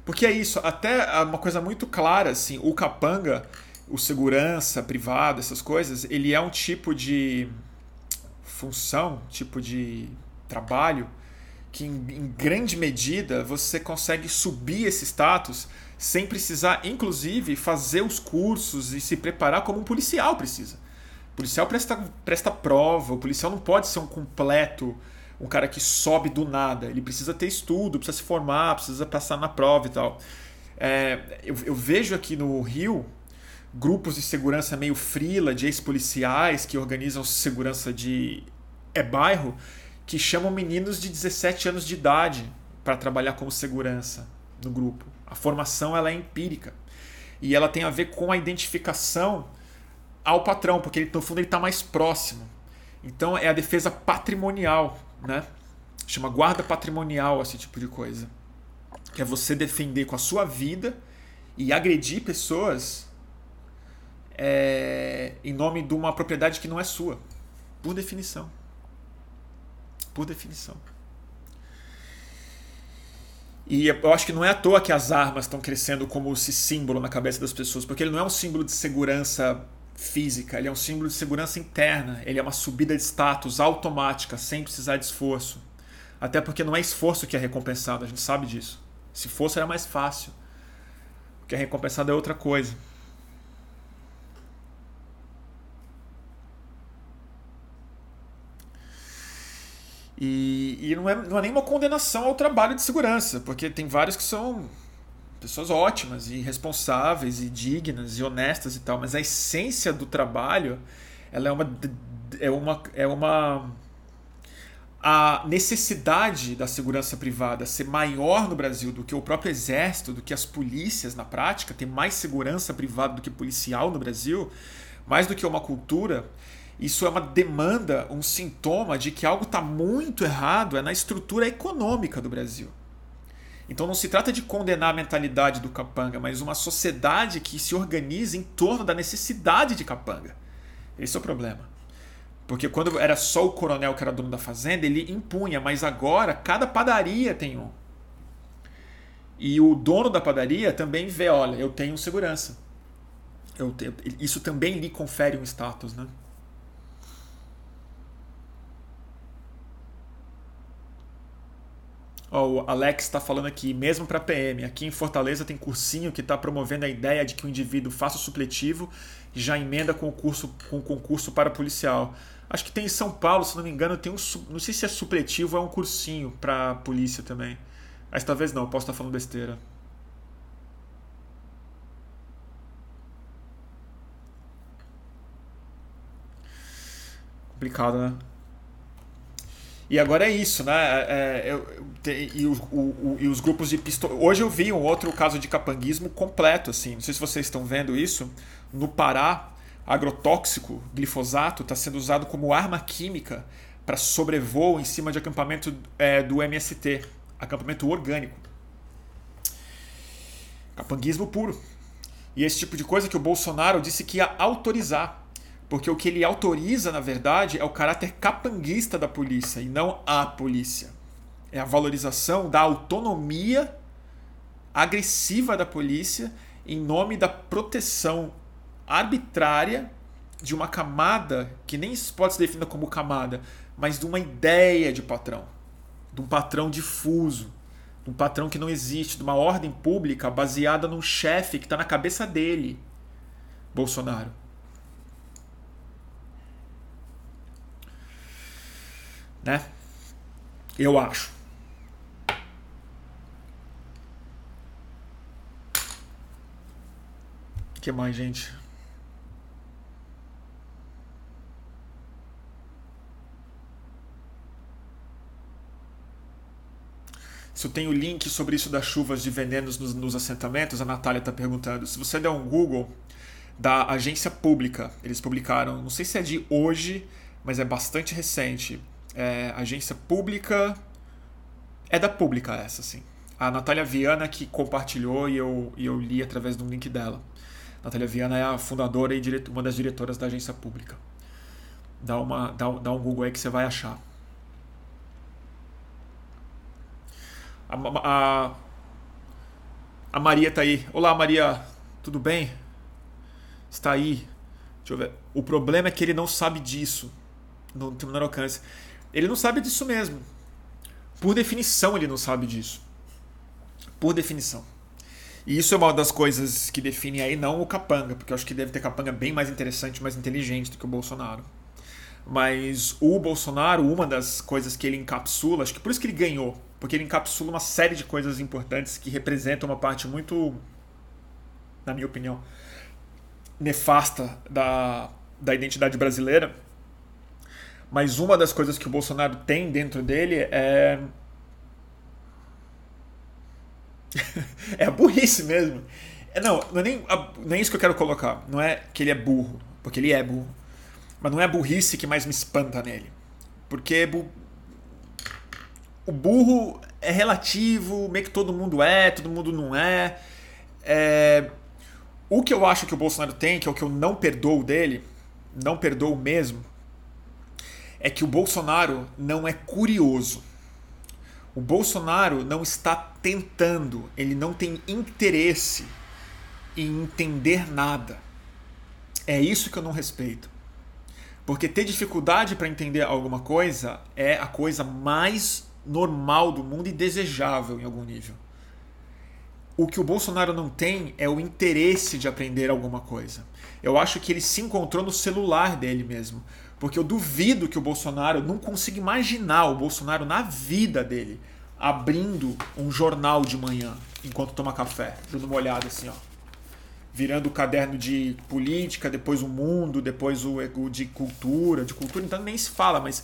S2: Porque é isso, até uma coisa muito clara, assim, o capanga, o segurança privado, essas coisas, ele é um tipo de função, tipo de trabalho que em, em grande medida você consegue subir esse status sem precisar, inclusive, fazer os cursos e se preparar como um policial precisa. O policial presta, presta prova, o policial não pode ser um completo um cara que sobe do nada. Ele precisa ter estudo, precisa se formar, precisa passar na prova e tal. É, eu, eu, vejo aqui no Rio grupos de segurança meio frila, de ex-policiais que organizam segurança de é bairro, que chamam meninos de 17 anos de idade para trabalhar como segurança no grupo. A formação ela é empírica e ela tem a ver com a identificação ao patrão, porque ele, no fundo ele está mais próximo. Então é a defesa patrimonial, né? Chama guarda patrimonial esse tipo de coisa. Que é você defender com a sua vida e agredir pessoas é, em nome de uma propriedade que não é sua, por definição. Por definição. E eu acho que não é à toa que as armas estão crescendo como esse símbolo na cabeça das pessoas, porque ele não é um símbolo de segurança física, ele é um símbolo de segurança interna, ele é uma subida de status automática, sem precisar de esforço. Até porque não é esforço que é recompensado, a gente sabe disso. Se fosse era mais fácil. O que é recompensado é outra coisa. E, e não, é, não é nenhuma condenação ao trabalho de segurança, porque tem vários que são pessoas ótimas e responsáveis e dignas e honestas e tal, mas a essência do trabalho ela é uma é uma é uma a necessidade da segurança privada ser maior no Brasil do que o próprio exército, do que as polícias na prática, ter mais segurança privada do que policial no Brasil, mais do que uma cultura, isso é uma demanda, um sintoma de que algo está muito errado é na estrutura econômica do Brasil. Então não se trata de condenar a mentalidade do capanga, mas uma sociedade que se organiza em torno da necessidade de capanga. Esse é o problema. Porque quando era só o coronel que era dono da fazenda, ele impunha, mas agora cada padaria tem um. E o dono da padaria também vê, olha, eu tenho segurança. Eu isso também lhe confere um status, né? O Alex está falando aqui, mesmo para PM, aqui em Fortaleza tem cursinho que está promovendo a ideia de que o indivíduo faça o supletivo e já emenda com o curso com o concurso para policial. Acho que tem em São Paulo, se não me engano, tem um não sei se é supletivo ou é um cursinho para polícia também. Mas talvez não, posso estar falando besteira. Complicado, né? E agora é isso, né? É, é e, o, o, e, os grupos de pistol... Hoje eu vi um outro caso de capanguismo completo, assim. Não sei se vocês estão vendo isso. No Pará, agrotóxico, glifosato, está sendo usado como arma química para sobrevoo em cima de acampamento é, do MST, acampamento orgânico. Capanguismo puro. E esse tipo de coisa que o Bolsonaro disse que ia autorizar. Porque o que ele autoriza, na verdade, é o caráter capanguista da polícia e não a polícia. É a valorização da autonomia agressiva da polícia em nome da proteção arbitrária de uma camada que nem pode ser definida como camada, mas de uma ideia de patrão, de um patrão difuso, de um patrão que não existe, de uma ordem pública baseada num chefe que está na cabeça dele, Bolsonaro. Né? Eu acho. Que mais, gente? Se eu tenho link sobre isso das chuvas de venenos nos, nos assentamentos, a Natália está perguntando. Se você der um Google da agência pública, eles publicaram, não sei se é de hoje, mas é bastante recente é, agência pública. É da pública essa, sim. A Natália Viana que compartilhou e eu, e eu li através de um link dela. Natália Viana é a fundadora e diretor, uma das diretoras da agência pública. Dá, uma, dá, dá um Google aí que você vai achar. A, a, a Maria tá aí. Olá, Maria. Tudo bem? Está aí. Deixa eu ver. O problema é que ele não sabe disso. No terminal alcance. Ele não sabe disso mesmo. Por definição, ele não sabe disso. Por definição. E isso é uma das coisas que define aí não o capanga, porque eu acho que deve ter capanga bem mais interessante, mais inteligente do que o Bolsonaro. Mas o Bolsonaro, uma das coisas que ele encapsula, acho que por isso que ele ganhou, porque ele encapsula uma série de coisas importantes que representam uma parte muito, na minha opinião, nefasta da, da identidade brasileira. Mas uma das coisas que o Bolsonaro tem dentro dele é. é a burrice mesmo. É, não, não é nem, nem isso que eu quero colocar. Não é que ele é burro, porque ele é burro. Mas não é a burrice que mais me espanta nele. Porque bu... o burro é relativo, meio que todo mundo é, todo mundo não é. é. O que eu acho que o Bolsonaro tem, que é o que eu não perdoo dele, não perdoo mesmo, é que o Bolsonaro não é curioso. O Bolsonaro não está tentando, ele não tem interesse em entender nada. É isso que eu não respeito. Porque ter dificuldade para entender alguma coisa é a coisa mais normal do mundo e desejável em algum nível. O que o Bolsonaro não tem é o interesse de aprender alguma coisa. Eu acho que ele se encontrou no celular dele mesmo. Porque eu duvido que o Bolsonaro, não consigo imaginar o Bolsonaro na vida dele abrindo um jornal de manhã enquanto toma café, dando uma olhada assim, ó. Virando o caderno de política, depois o mundo, depois o, o de cultura, de cultura, então nem se fala, mas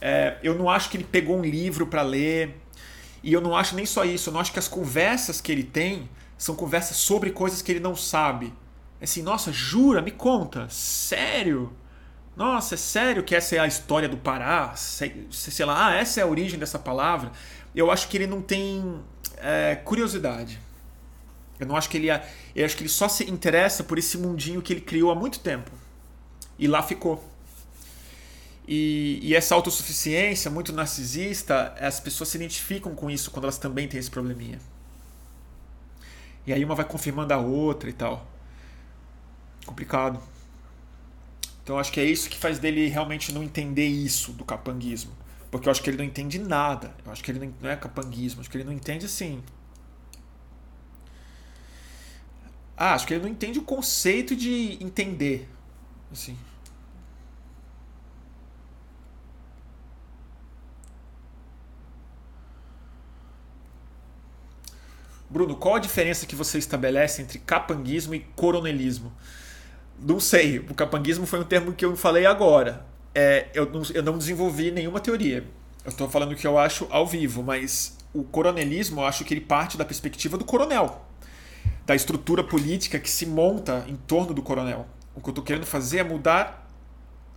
S2: é, eu não acho que ele pegou um livro para ler. E eu não acho nem só isso, eu não acho que as conversas que ele tem são conversas sobre coisas que ele não sabe. Assim, nossa, jura? Me conta. Sério? Nossa, é sério que essa é a história do Pará? Sei, sei lá, ah, essa é a origem dessa palavra. Eu acho que ele não tem é, curiosidade. Eu não acho que ele. Eu acho que ele só se interessa por esse mundinho que ele criou há muito tempo. E lá ficou. E, e essa autossuficiência muito narcisista, as pessoas se identificam com isso quando elas também têm esse probleminha. E aí uma vai confirmando a outra e tal. Complicado. Então acho que é isso que faz dele realmente não entender isso do capanguismo. Porque eu acho que ele não entende nada. Eu acho que ele não é capanguismo. Acho que ele não entende assim. Ah, acho que ele não entende o conceito de entender. Assim. Bruno, qual a diferença que você estabelece entre capanguismo e coronelismo? Não sei, o capanguismo foi um termo que eu falei agora. É, eu, não, eu não desenvolvi nenhuma teoria. Eu estou falando o que eu acho ao vivo, mas o coronelismo eu acho que ele parte da perspectiva do coronel, da estrutura política que se monta em torno do coronel. O que eu estou querendo fazer é mudar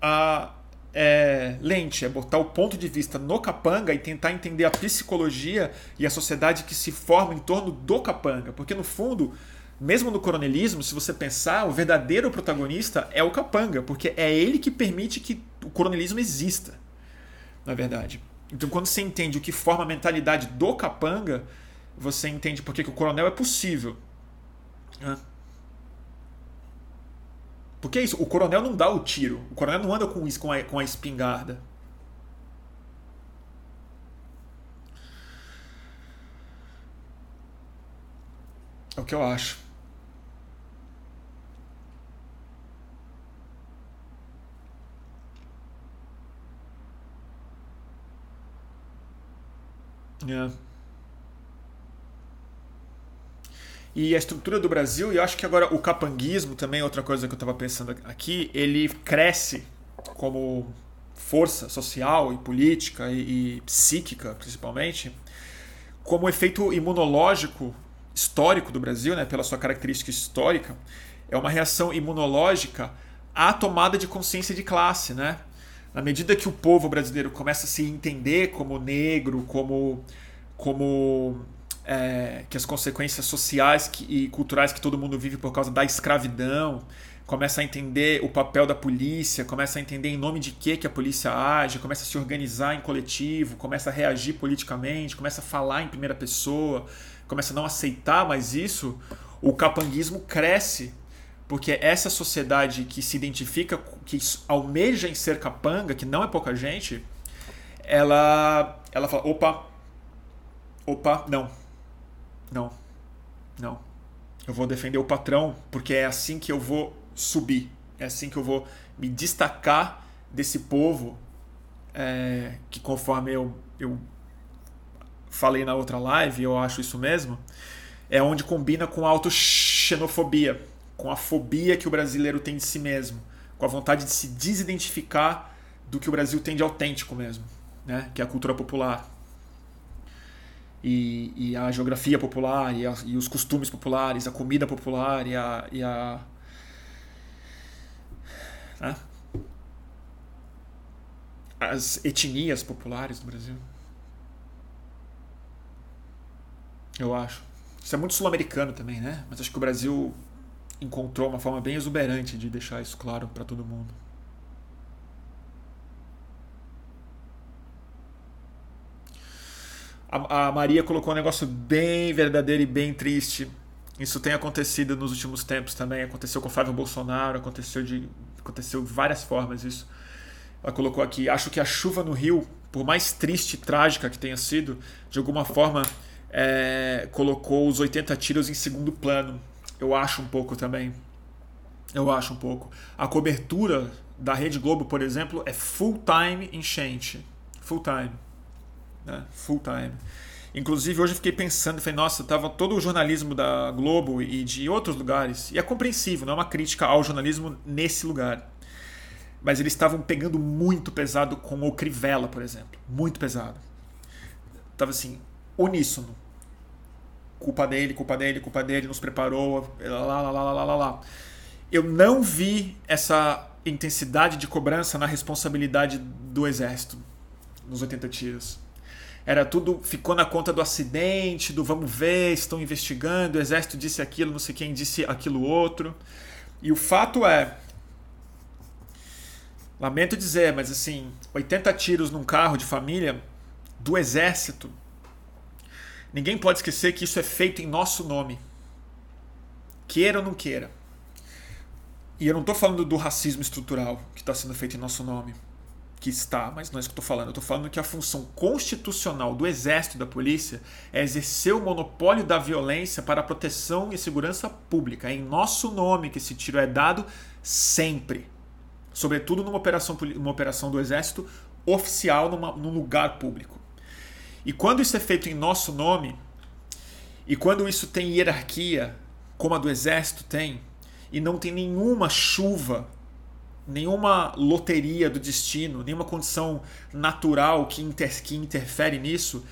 S2: a é, lente, é botar o ponto de vista no capanga e tentar entender a psicologia e a sociedade que se forma em torno do capanga. Porque no fundo, mesmo no coronelismo, se você pensar, o verdadeiro protagonista é o capanga, porque é ele que permite que o coronelismo exista, na verdade. Então, quando você entende o que forma a mentalidade do capanga, você entende por que, o coronel é possível. Porque é isso, o coronel não dá o tiro, o coronel não anda com, com, a, com a espingarda. É o que eu acho. É. E a estrutura do Brasil, e eu acho que agora o capanguismo também, outra coisa que eu estava pensando aqui, ele cresce como força social e política e, e psíquica, principalmente, como efeito imunológico histórico do Brasil, né, pela sua característica histórica, é uma reação imunológica à tomada de consciência de classe, né? Na medida que o povo brasileiro começa a se entender como negro, como, como é, que as consequências sociais que, e culturais que todo mundo vive por causa da escravidão, começa a entender o papel da polícia, começa a entender em nome de que, que a polícia age, começa a se organizar em coletivo, começa a reagir politicamente, começa a falar em primeira pessoa, começa a não aceitar mais isso, o capanguismo cresce porque essa sociedade que se identifica, que almeja em ser capanga, que não é pouca gente, ela, ela fala: opa, opa, não, não, não. Eu vou defender o patrão, porque é assim que eu vou subir, é assim que eu vou me destacar desse povo é, que, conforme eu, eu falei na outra live, eu acho isso mesmo, é onde combina com a autoxenofobia com a fobia que o brasileiro tem de si mesmo, com a vontade de se desidentificar do que o Brasil tem de autêntico mesmo, né? que é a cultura popular. E, e a geografia popular, e, a, e, os costumes populares, a comida popular, e a. E a né? As etnias populares do Brasil. Eu acho. Isso é muito sul-americano também, né? Mas acho que o Brasil encontrou uma forma bem exuberante de deixar isso claro para todo mundo. A, Maria colocou um negócio bem verdadeiro e bem triste. Isso tem acontecido nos últimos tempos também. Aconteceu com Flávio Bolsonaro, aconteceu de, aconteceu várias formas isso. Ela colocou aqui: acho que a chuva no Rio, por mais triste e trágica que tenha sido, de alguma forma é, colocou os 80 tiros em segundo plano. Eu acho um pouco também. Eu acho um pouco. A cobertura da Rede Globo, por exemplo, é full time enchente. Full time. Né? Full time. Inclusive, hoje eu fiquei pensando, falei, nossa, tava todo o jornalismo da Globo e de outros lugares, e é compreensível, não é uma crítica ao jornalismo nesse lugar. Mas eles estavam pegando muito pesado com o Crivella, por exemplo. Muito pesado. Tava assim, uníssono culpa dele, culpa dele, culpa dele, nos preparou, lá, lá, lá, lá, lá, lá. Eu não vi essa intensidade de cobrança na responsabilidade do exército nos 80 tiros. Era tudo, ficou na conta do acidente, do vamos ver, estão investigando, o exército disse aquilo, não sei quem disse aquilo outro. E o fato é, lamento dizer, mas assim, 80 tiros num carro de família do exército Ninguém pode esquecer que isso é feito em nosso nome. Queira ou não queira. E eu não estou falando do racismo estrutural que está sendo feito em nosso nome. Que está, mas não é isso que eu estou falando. Eu estou falando que a função constitucional do exército e da polícia é exercer o monopólio da violência para a proteção e segurança pública. É em nosso nome que esse tiro é dado sempre. Sobretudo numa operação, operação do exército oficial numa, num lugar público. E quando isso é feito em nosso nome, e quando isso tem hierarquia, como a do exército tem, e não tem nenhuma chuva, nenhuma loteria do destino, nenhuma condição natural que, inter, que interfere nisso,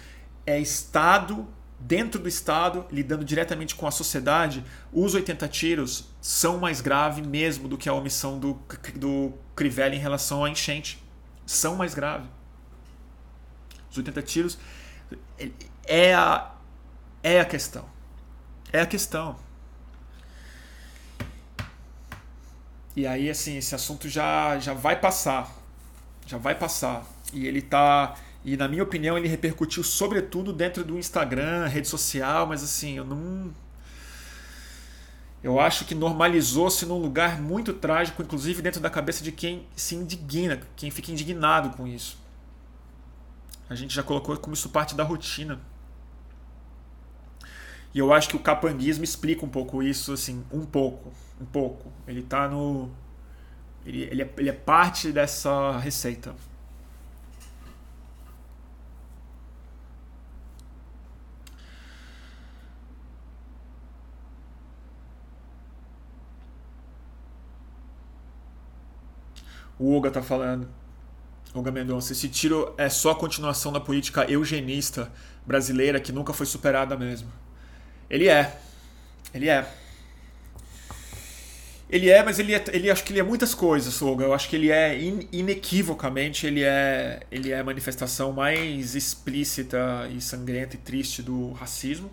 S2: é Estado dentro do Estado, lidando diretamente com a sociedade, os 80 tiros são mais graves mesmo do que a omissão do, do Crivella em relação à enchente. São mais graves. Os 80 tiros é a, é a questão. É a questão. E aí, assim, esse assunto já, já vai passar. Já vai passar. E ele tá. E na minha opinião, ele repercutiu sobretudo dentro do Instagram, rede social, mas assim, eu não. Eu acho que normalizou-se num lugar muito trágico, inclusive dentro da cabeça de quem se indigna, quem fica indignado com isso. A gente já colocou como isso parte da rotina. E eu acho que o capanguismo explica um pouco isso, assim, um pouco, um pouco. Ele tá no. Ele, ele, é, ele é parte dessa receita. O Olga tá falando. Olga Mendonça, esse tiro é só a continuação da política eugenista brasileira que nunca foi superada mesmo. Ele é. Ele é. Ele é, mas ele, é, ele acho que ele é muitas coisas, Olga. Eu acho que ele é in, inequivocamente ele é, ele é a manifestação mais explícita e sangrenta e triste do racismo.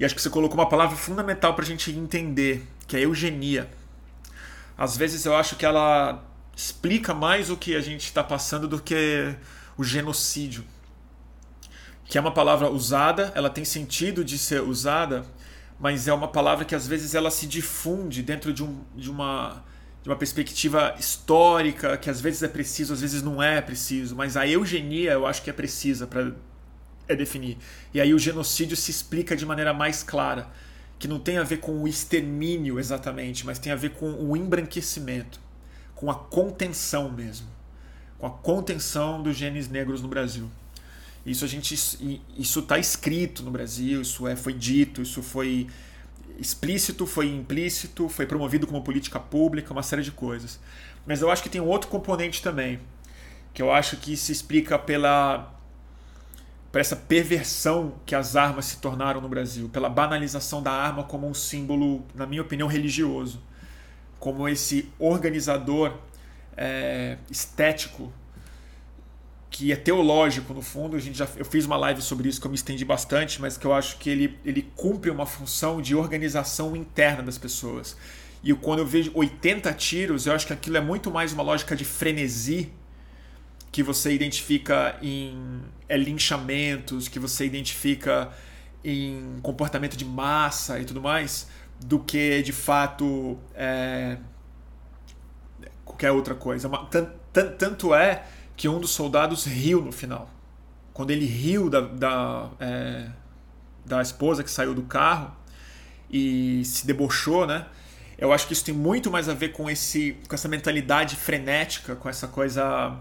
S2: E acho que você colocou uma palavra fundamental para a gente entender, que é eugenia. Às vezes eu acho que ela explica mais o que a gente está passando do que o genocídio. Que é uma palavra usada, ela tem sentido de ser usada, mas é uma palavra que às vezes ela se difunde dentro de, um, de, uma, de uma perspectiva histórica, que às vezes é preciso, às vezes não é preciso, mas a eugenia eu acho que é precisa para é definir. E aí o genocídio se explica de maneira mais clara, que não tem a ver com o extermínio exatamente, mas tem a ver com o embranquecimento com a contenção mesmo, com a contenção dos genes negros no Brasil. Isso a gente isso está escrito no Brasil, isso é foi dito, isso foi explícito, foi implícito, foi promovido como política pública, uma série de coisas. Mas eu acho que tem um outro componente também, que eu acho que se explica pela por essa perversão que as armas se tornaram no Brasil, pela banalização da arma como um símbolo, na minha opinião, religioso, como esse organizador é, estético que é teológico no fundo. A gente já, eu fiz uma live sobre isso que eu me estendi bastante, mas que eu acho que ele, ele cumpre uma função de organização interna das pessoas. E quando eu vejo 80 tiros, eu acho que aquilo é muito mais uma lógica de frenesi que você identifica em é, linchamentos, que você identifica em comportamento de massa e tudo mais, do que de fato é, qualquer outra coisa. Tanto é que um dos soldados riu no final. Quando ele riu da, da, é, da esposa que saiu do carro e se debochou, né? Eu acho que isso tem muito mais a ver com, esse, com essa mentalidade frenética, com essa coisa.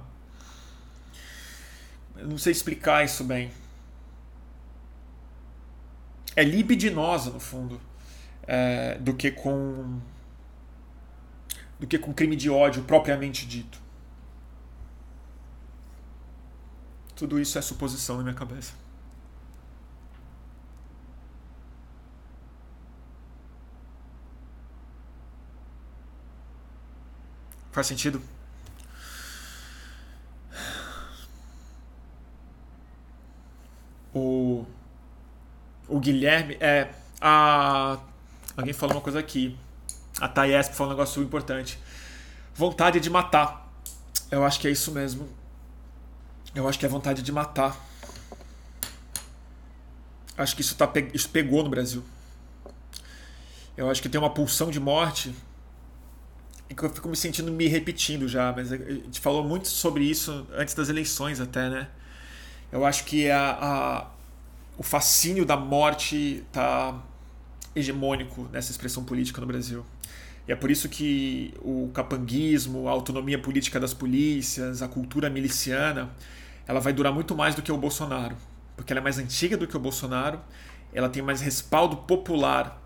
S2: Eu não sei explicar isso bem. É libidinosa, no fundo, é, do que com. do que com crime de ódio propriamente dito. Tudo isso é suposição na minha cabeça. Faz sentido? O, o Guilherme. É. A, alguém falou uma coisa aqui. A Thaís falou um negócio importante. Vontade de matar. Eu acho que é isso mesmo. Eu acho que é vontade de matar. Acho que isso, tá, isso pegou no Brasil. Eu acho que tem uma pulsão de morte que eu fico me sentindo me repetindo já, mas a gente falou muito sobre isso antes das eleições até, né? Eu acho que a, a o fascínio da morte está hegemônico nessa expressão política no Brasil. E é por isso que o capanguismo, a autonomia política das polícias, a cultura miliciana, ela vai durar muito mais do que o Bolsonaro, porque ela é mais antiga do que o Bolsonaro, ela tem mais respaldo popular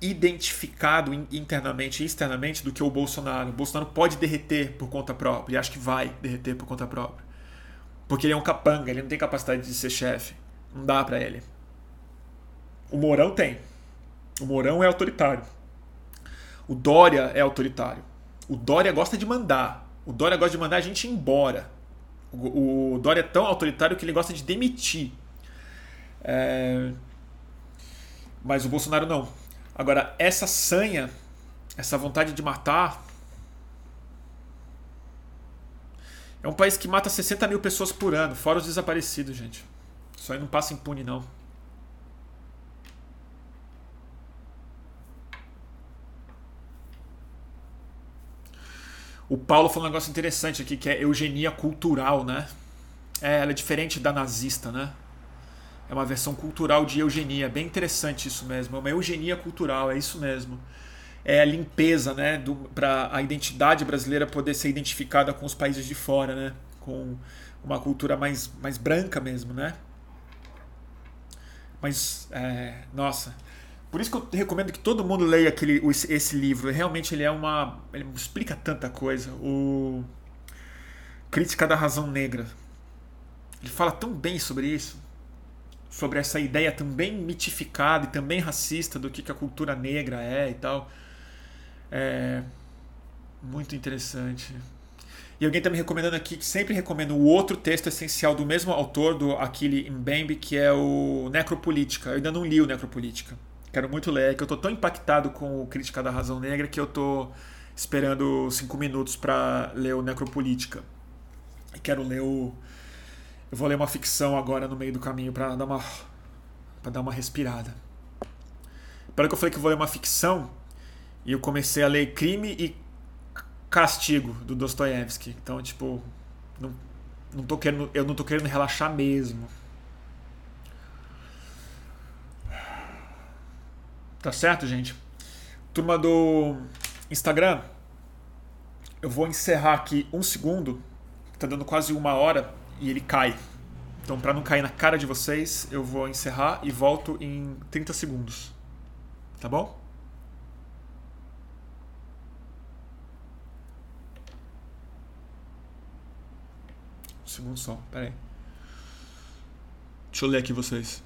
S2: identificado internamente e externamente do que o Bolsonaro. O Bolsonaro pode derreter por conta própria, e acho que vai derreter por conta própria. Porque ele é um capanga, ele não tem capacidade de ser chefe. Não dá para ele. O Mourão tem. O Mourão é autoritário. O Dória é autoritário. O Dória gosta de mandar. O Dória gosta de mandar a gente embora. O, Dória é tão autoritário que ele gosta de demitir. É... Mas o Bolsonaro não. Agora, essa sanha, essa vontade de matar. É um país que mata 60 mil pessoas por ano, fora os desaparecidos, gente. Isso aí não passa impune, não. O Paulo falou um negócio interessante aqui, que é eugenia cultural, né? É, ela é diferente da nazista, né? É uma versão cultural de eugenia. Bem interessante isso mesmo. É uma eugenia cultural, é isso mesmo. É a limpeza, né? Para a identidade brasileira poder ser identificada com os países de fora, né? Com uma cultura mais, mais branca mesmo, né? Mas, é, nossa. Por isso que eu recomendo que todo mundo leia aquele, esse livro. Realmente ele é uma. Ele explica tanta coisa. O Crítica da Razão Negra. Ele fala tão bem sobre isso sobre essa ideia também mitificada e também racista do que, que a cultura negra é e tal. É muito interessante. E alguém está me recomendando aqui, que sempre recomendo o outro texto essencial do mesmo autor, do Aquile Mbembe, que é o Necropolítica. Eu ainda não li o Necropolítica. Quero muito ler, é que eu estou tão impactado com o Crítica da Razão Negra que eu estou esperando cinco minutos para ler o Necropolítica. E quero ler o eu vou ler uma ficção agora no meio do caminho para dar uma para dar uma respirada. Para que eu falei que eu vou ler uma ficção e eu comecei a ler Crime e Castigo do Dostoiévski. Então, tipo, não, não tô querendo, eu não tô querendo relaxar mesmo. Tá certo, gente? Turma do Instagram, eu vou encerrar aqui um segundo, tá dando quase uma hora e ele cai. Então, para não cair na cara de vocês, eu vou encerrar e volto em 30 segundos. Tá bom? Um segundo só, pera aí. Deixa eu ler aqui vocês.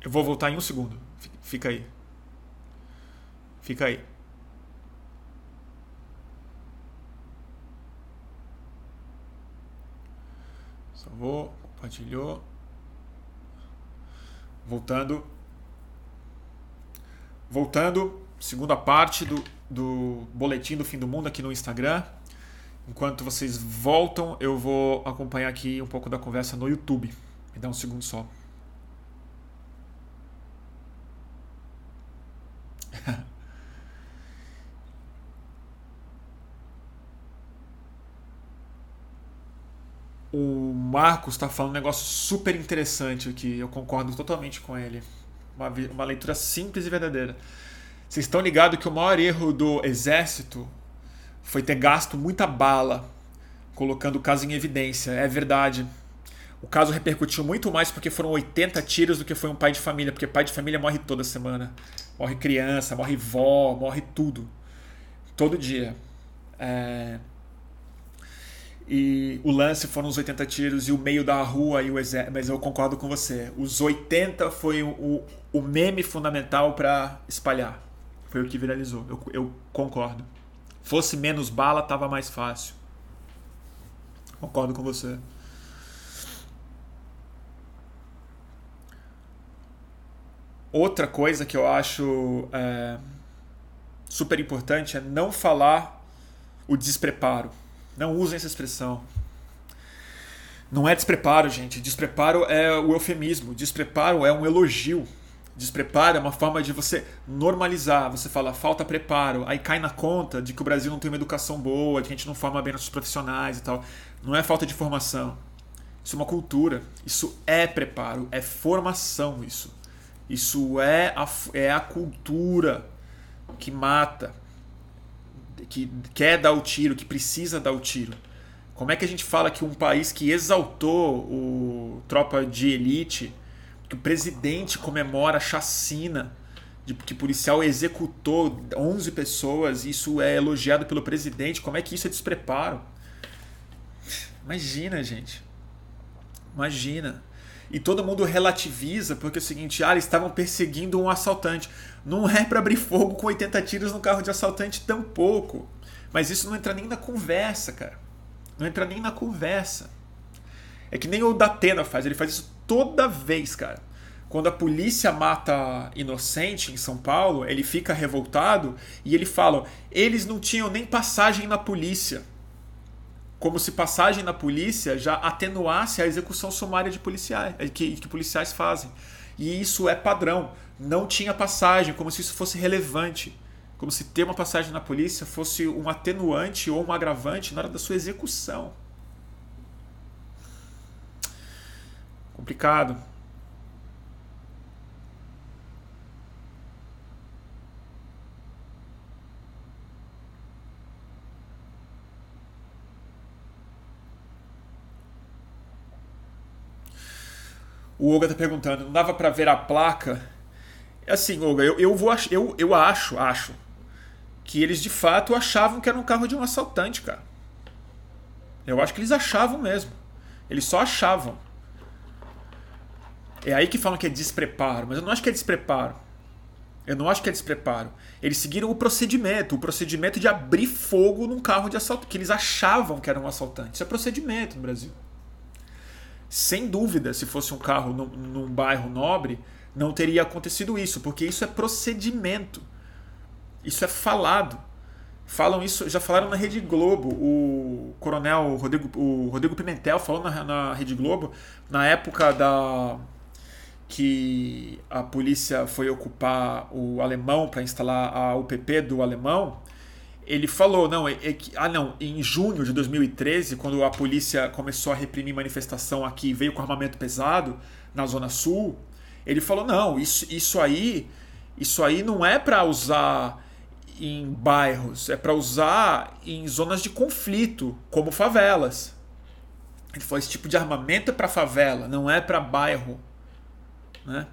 S2: Eu vou voltar em um segundo. Fica aí. Fica aí. Salvou, compartilhou. Voltando. Voltando, segunda parte do, do boletim do fim do mundo aqui no Instagram. Enquanto vocês voltam, eu vou acompanhar aqui um pouco da conversa no YouTube. Me dá um segundo só. O Marcos está falando um negócio super interessante aqui. Eu concordo totalmente com ele. Uma, uma leitura simples e verdadeira. Vocês estão ligados que o maior erro do exército foi ter gasto muita bala colocando o caso em evidência. É verdade. O caso repercutiu muito mais porque foram 80 tiros do que foi um pai de família, porque pai de família morre toda semana. Morre criança, morre vó, morre tudo. Todo dia. É... E o lance foram os 80 tiros e o meio da rua e o exército. Mas eu concordo com você. Os 80 foi o, o meme fundamental para espalhar. Foi o que viralizou. Eu, eu concordo. Fosse menos bala, tava mais fácil. Concordo com você. Outra coisa que eu acho é, super importante é não falar o despreparo. Não usem essa expressão. Não é despreparo, gente. Despreparo é o eufemismo. Despreparo é um elogio. Despreparo é uma forma de você normalizar. Você fala, falta preparo. Aí cai na conta de que o Brasil não tem uma educação boa, de que a gente não forma bem nossos profissionais e tal. Não é falta de formação. Isso é uma cultura. Isso é preparo. É formação, isso. Isso é a, é a cultura que mata que quer dar o tiro, que precisa dar o tiro. Como é que a gente fala que um país que exaltou o tropa de elite, que o presidente comemora a chacina de que policial executou 11 pessoas, isso é elogiado pelo presidente, como é que isso é despreparo? Imagina, gente. Imagina. E todo mundo relativiza porque é o seguinte, ah, eles estavam perseguindo um assaltante. Não é para abrir fogo com 80 tiros no carro de assaltante tampouco. Mas isso não entra nem na conversa, cara. Não entra nem na conversa. É que nem o Datena faz, ele faz isso toda vez, cara. Quando a polícia mata inocente em São Paulo, ele fica revoltado e ele fala: eles não tinham nem passagem na polícia como se passagem na polícia já atenuasse a execução sumária de policiais, eh, que, que policiais fazem. E isso é padrão. Não tinha passagem, como se isso fosse relevante. Como se ter uma passagem na polícia fosse um atenuante ou um agravante na hora da sua execução. Complicado. O Olga tá perguntando, não dava para ver a placa? Assim, Olga, eu, eu, vou, eu, eu acho, acho, que eles de fato achavam que era um carro de um assaltante, cara. Eu acho que eles achavam mesmo. Eles só achavam. É aí que falam que é despreparo, mas eu não acho que é despreparo. Eu não acho que é despreparo. Eles seguiram o procedimento, o procedimento de abrir fogo num carro de assalto, que eles achavam que era um assaltante. Isso é procedimento no Brasil. Sem dúvida, se fosse um carro num, num bairro nobre, não teria acontecido isso, porque isso é procedimento. Isso é falado. Falam isso, já falaram na Rede Globo. O coronel Rodrigo, o Rodrigo Pimentel falou na, na Rede Globo na época da que a polícia foi ocupar o alemão para instalar a UPP do alemão ele falou, não, é, é que, ah não, em junho de 2013, quando a polícia começou a reprimir manifestação aqui, veio com armamento pesado na zona sul, ele falou, não, isso, isso aí, isso aí não é para usar em bairros, é para usar em zonas de conflito, como favelas. Ele falou: esse tipo de armamento é para favela, não é para bairro. Né?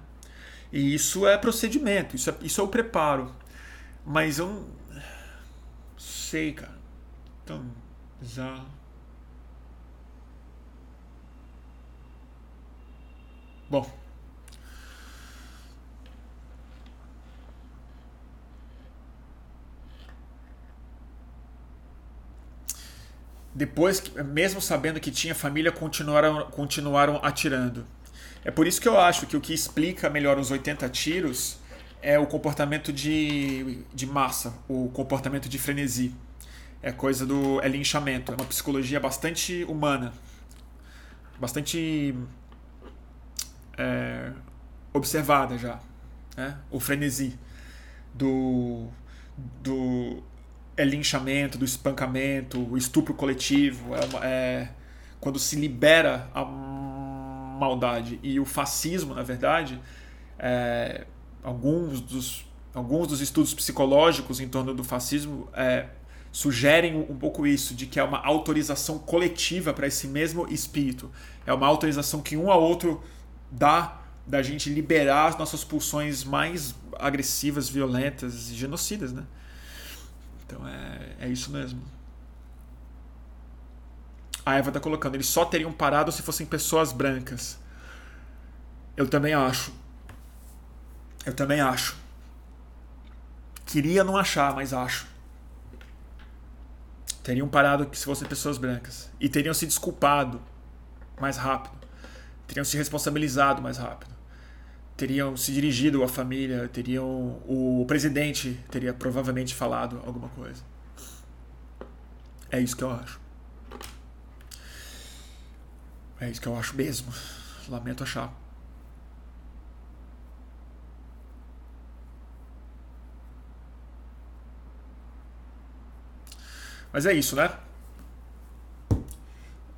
S2: E isso é procedimento, isso é, isso é o preparo. Mas eu sei, cara. Então, já. Bom. Depois, mesmo sabendo que tinha família, continuaram, continuaram atirando. É por isso que eu acho que o que explica melhor os 80 tiros é o comportamento de, de massa, o comportamento de frenesi. É coisa do. é linchamento, é uma psicologia bastante humana, bastante é, observada já. Né? O frenesi do, do é linchamento, do espancamento, o estupro coletivo, é, é quando se libera a maldade. E o fascismo, na verdade, é, alguns, dos, alguns dos estudos psicológicos em torno do fascismo é, sugerem um pouco isso, de que é uma autorização coletiva para esse mesmo espírito. É uma autorização que um ao outro dá da gente liberar as nossas pulsões mais agressivas, violentas e genocidas, né? Então é, é isso mesmo. A Eva está colocando, eles só teriam parado se fossem pessoas brancas. Eu também acho. Eu também acho. Queria não achar, mas acho. Teriam parado se fossem pessoas brancas. E teriam se desculpado mais rápido. Teriam se responsabilizado mais rápido. Teriam se dirigido à família. Teriam. O presidente teria provavelmente falado alguma coisa. É isso que eu acho. É isso que eu acho mesmo. Lamento achar. Mas é isso, né?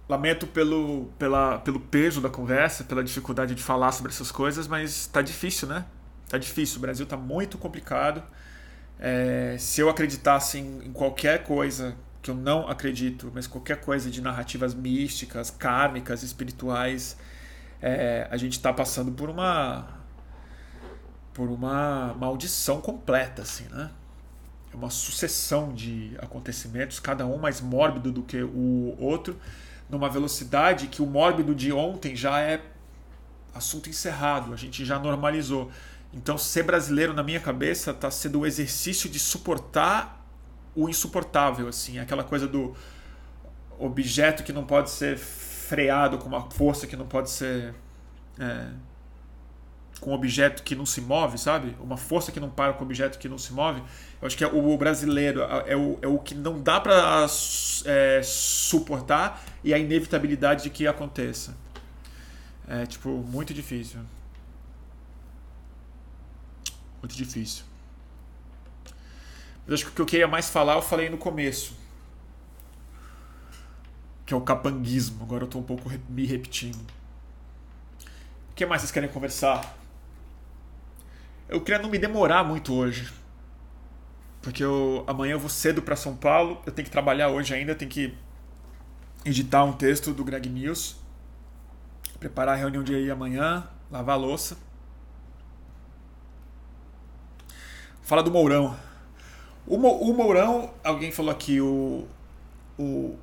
S2: Lamento pelo, pela, pelo peso da conversa, pela dificuldade de falar sobre essas coisas, mas tá difícil, né? Tá difícil. O Brasil tá muito complicado. É, se eu acreditasse em, em qualquer coisa que eu não acredito, mas qualquer coisa de narrativas místicas, kármicas, espirituais, é, a gente está passando por uma por uma maldição completa, assim, né? Uma sucessão de acontecimentos, cada um mais mórbido do que o outro, numa velocidade que o mórbido de ontem já é assunto encerrado, a gente já normalizou. Então, ser brasileiro, na minha cabeça, está sendo o exercício de suportar o insuportável, assim, aquela coisa do objeto que não pode ser freado com uma força que não pode ser. É, com objeto que não se move, sabe? Uma força que não para com objeto que não se move. Eu acho que é o brasileiro é o, é o que não dá para é, suportar e a inevitabilidade de que aconteça. É, tipo, muito difícil. Muito difícil. Mas acho que o que eu queria mais falar eu falei no começo. Que é o capanguismo. Agora eu estou um pouco me repetindo. O que mais vocês querem conversar? Eu queria não me demorar muito hoje. Porque eu, amanhã eu vou cedo para São Paulo. Eu tenho que trabalhar hoje ainda. Tenho que editar um texto do Greg Mills. Preparar a reunião de aí amanhã. Lavar a louça. Fala do Mourão. O, o Mourão, alguém falou aqui, o. O,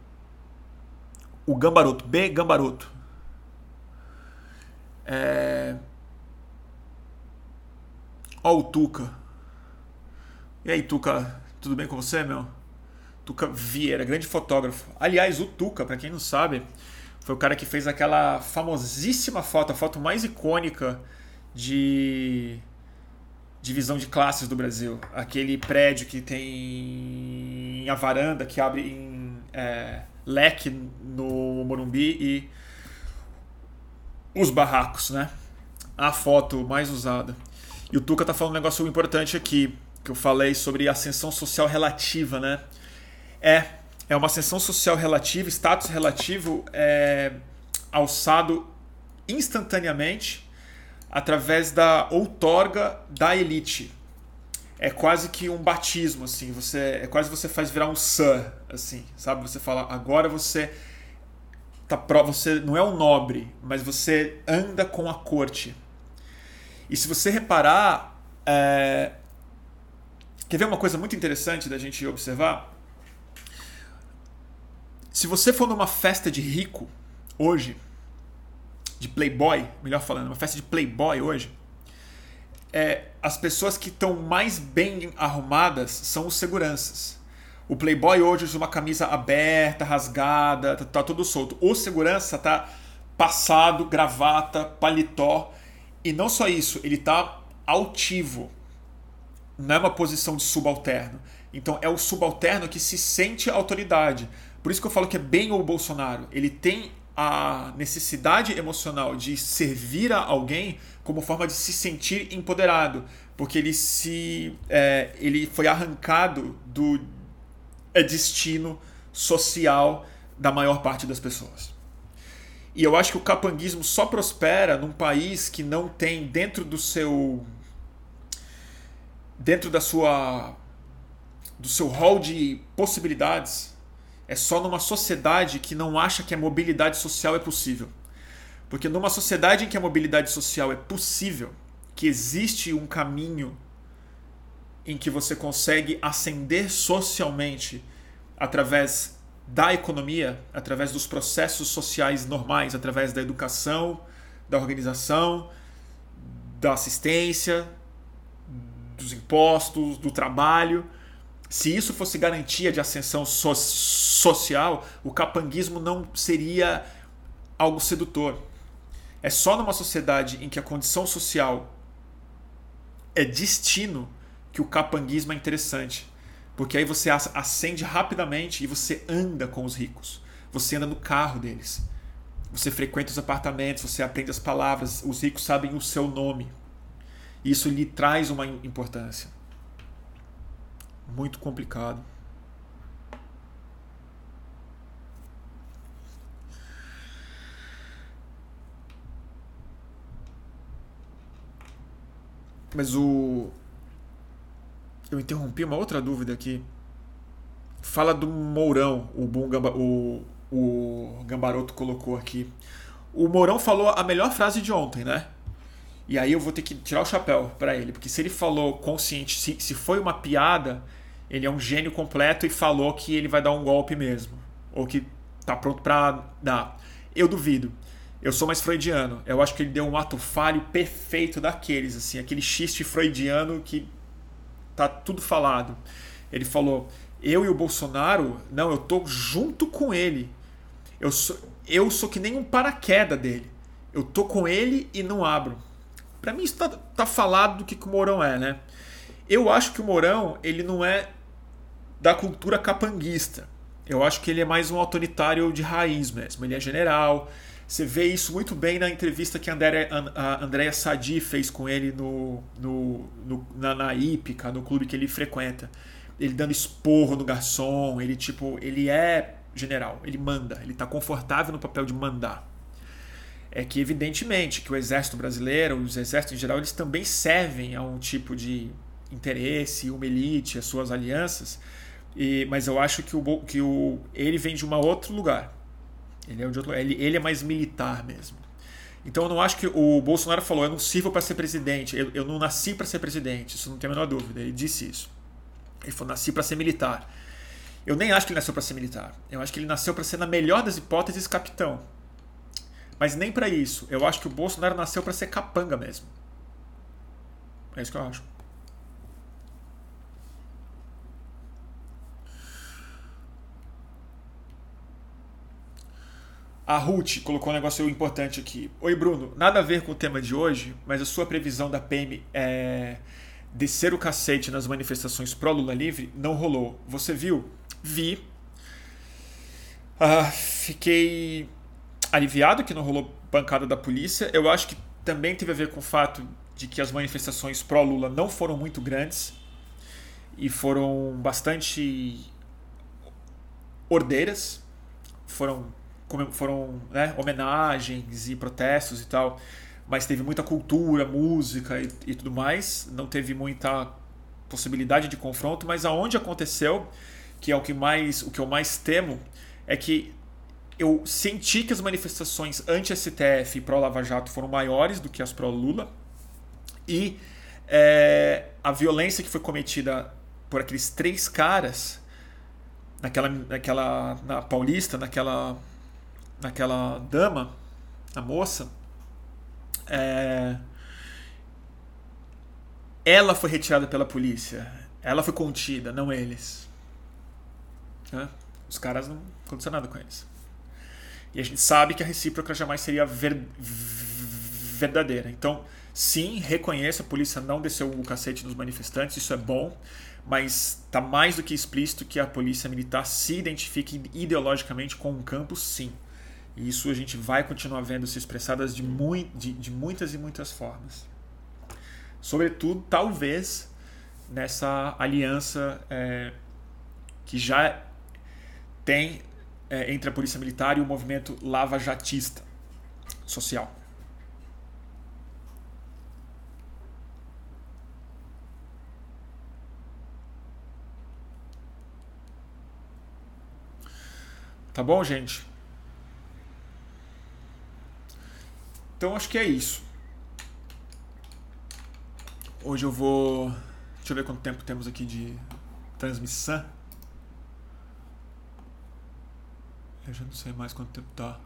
S2: o Gambaroto, B Gambaroto. É. Ó, o Tuca. E aí, Tuca, tudo bem com você, meu? Tuca Vieira, grande fotógrafo. Aliás, o Tuca, para quem não sabe, foi o cara que fez aquela famosíssima foto, a foto mais icônica de divisão de classes do Brasil. Aquele prédio que tem a varanda que abre em é, leque no Morumbi e os barracos, né? A foto mais usada. E o Tuca tá falando um negócio importante aqui, que eu falei sobre ascensão social relativa, né? É, é uma ascensão social relativa, status relativo é, alçado instantaneamente através da outorga da elite. É quase que um batismo, assim. Você é quase você faz virar um sir, assim, sabe? Você fala agora você tá pro, você não é um nobre, mas você anda com a corte. E se você reparar, é... quer ver uma coisa muito interessante da gente observar? Se você for numa festa de rico hoje, de playboy, melhor falando, uma festa de playboy hoje, é, as pessoas que estão mais bem arrumadas são os seguranças. O playboy hoje usa uma camisa aberta, rasgada, tá, tá tudo solto. O segurança tá passado, gravata, paletó. E não só isso, ele tá altivo. Não é uma posição de subalterno. Então é o subalterno que se sente autoridade. Por isso que eu falo que é bem o Bolsonaro. Ele tem a necessidade emocional de servir a alguém como forma de se sentir empoderado, porque ele se é, ele foi arrancado do é, destino social da maior parte das pessoas. E eu acho que o capanguismo só prospera num país que não tem dentro do seu dentro da sua do seu hall de possibilidades é só numa sociedade que não acha que a mobilidade social é possível. Porque numa sociedade em que a mobilidade social é possível, que existe um caminho em que você consegue ascender socialmente através da economia, através dos processos sociais normais, através da educação, da organização, da assistência, dos impostos, do trabalho. Se isso fosse garantia de ascensão so social, o capanguismo não seria algo sedutor. É só numa sociedade em que a condição social é destino que o capanguismo é interessante. Porque aí você acende rapidamente e você anda com os ricos. Você anda no carro deles. Você frequenta os apartamentos, você aprende as palavras, os ricos sabem o seu nome. Isso lhe traz uma importância muito complicado. Mas o. Eu interrompi uma outra dúvida aqui. Fala do Mourão, o, Gamba, o, o Gambaroto colocou aqui. O Mourão falou a melhor frase de ontem, né? E aí eu vou ter que tirar o chapéu para ele, porque se ele falou consciente, se, se foi uma piada, ele é um gênio completo e falou que ele vai dar um golpe mesmo, ou que tá pronto para dar. Eu duvido. Eu sou mais freudiano. Eu acho que ele deu um ato falho perfeito daqueles, assim, aquele xiste freudiano que tá tudo falado. Ele falou: "Eu e o Bolsonaro, não, eu tô junto com ele. Eu sou eu sou que nem um paraquedas dele. Eu tô com ele e não abro." Para mim isso tá, tá falado do que, que o Mourão é, né? Eu acho que o Mourão, ele não é da cultura capanguista. Eu acho que ele é mais um autoritário de raiz mesmo. Ele é general. Você vê isso muito bem na entrevista que a Andréa Sadi fez com ele no, no, no na, na Ípica, no clube que ele frequenta. Ele dando esporro no garçom, ele tipo, ele é general, ele manda, ele está confortável no papel de mandar é que evidentemente que o exército brasileiro, os exércitos em geral, eles também servem a um tipo de interesse, uma elite, as suas alianças, e, mas eu acho que, o, que o, ele vem de um outro lugar. Ele é, de outro, ele, ele é mais militar mesmo. Então eu não acho que o Bolsonaro falou, eu não sirvo para ser presidente, eu, eu não nasci para ser presidente, isso não tem a menor dúvida, ele disse isso. Ele falou, nasci para ser militar. Eu nem acho que ele nasceu para ser militar. Eu acho que ele nasceu para ser, na melhor das hipóteses, capitão. Mas nem para isso. Eu acho que o Bolsonaro nasceu para ser capanga mesmo. É isso que eu acho. A Ruth colocou um negócio importante aqui. Oi, Bruno. Nada a ver com o tema de hoje, mas a sua previsão da PM é descer o cacete nas manifestações pró-Lula livre não rolou. Você viu? Vi. Ah, fiquei aliviado que não rolou bancada da polícia. Eu acho que também teve a ver com o fato de que as manifestações pró-Lula não foram muito grandes e foram bastante ordeiras. Foram, foram né, homenagens e protestos e tal, mas teve muita cultura, música e, e tudo mais. Não teve muita possibilidade de confronto, mas aonde aconteceu, que é o que mais o que eu mais temo, é que eu senti que as manifestações anti-STF e pró-Lava Jato foram maiores do que as pró-Lula. E é, a violência que foi cometida por aqueles três caras naquela, naquela na Paulista, naquela, naquela dama, a moça, é, ela foi retirada pela polícia. Ela foi contida, não eles. Né? Os caras não aconteceu nada com eles. E a gente sabe que a recíproca jamais seria ver, verdadeira. Então, sim, reconheço, a polícia não desceu o cacete nos manifestantes, isso é bom, mas está mais do que explícito que a polícia militar se identifique ideologicamente com um campo, sim. E isso a gente vai continuar vendo se expressadas de, de, de muitas e muitas formas. Sobretudo, talvez, nessa aliança é, que já tem é, entre a Polícia Militar e o movimento lava-jatista social. Tá bom, gente? Então acho que é isso. Hoje eu vou. Deixa eu ver quanto tempo temos aqui de transmissão. Eu já não sei mais quanto tempo tá.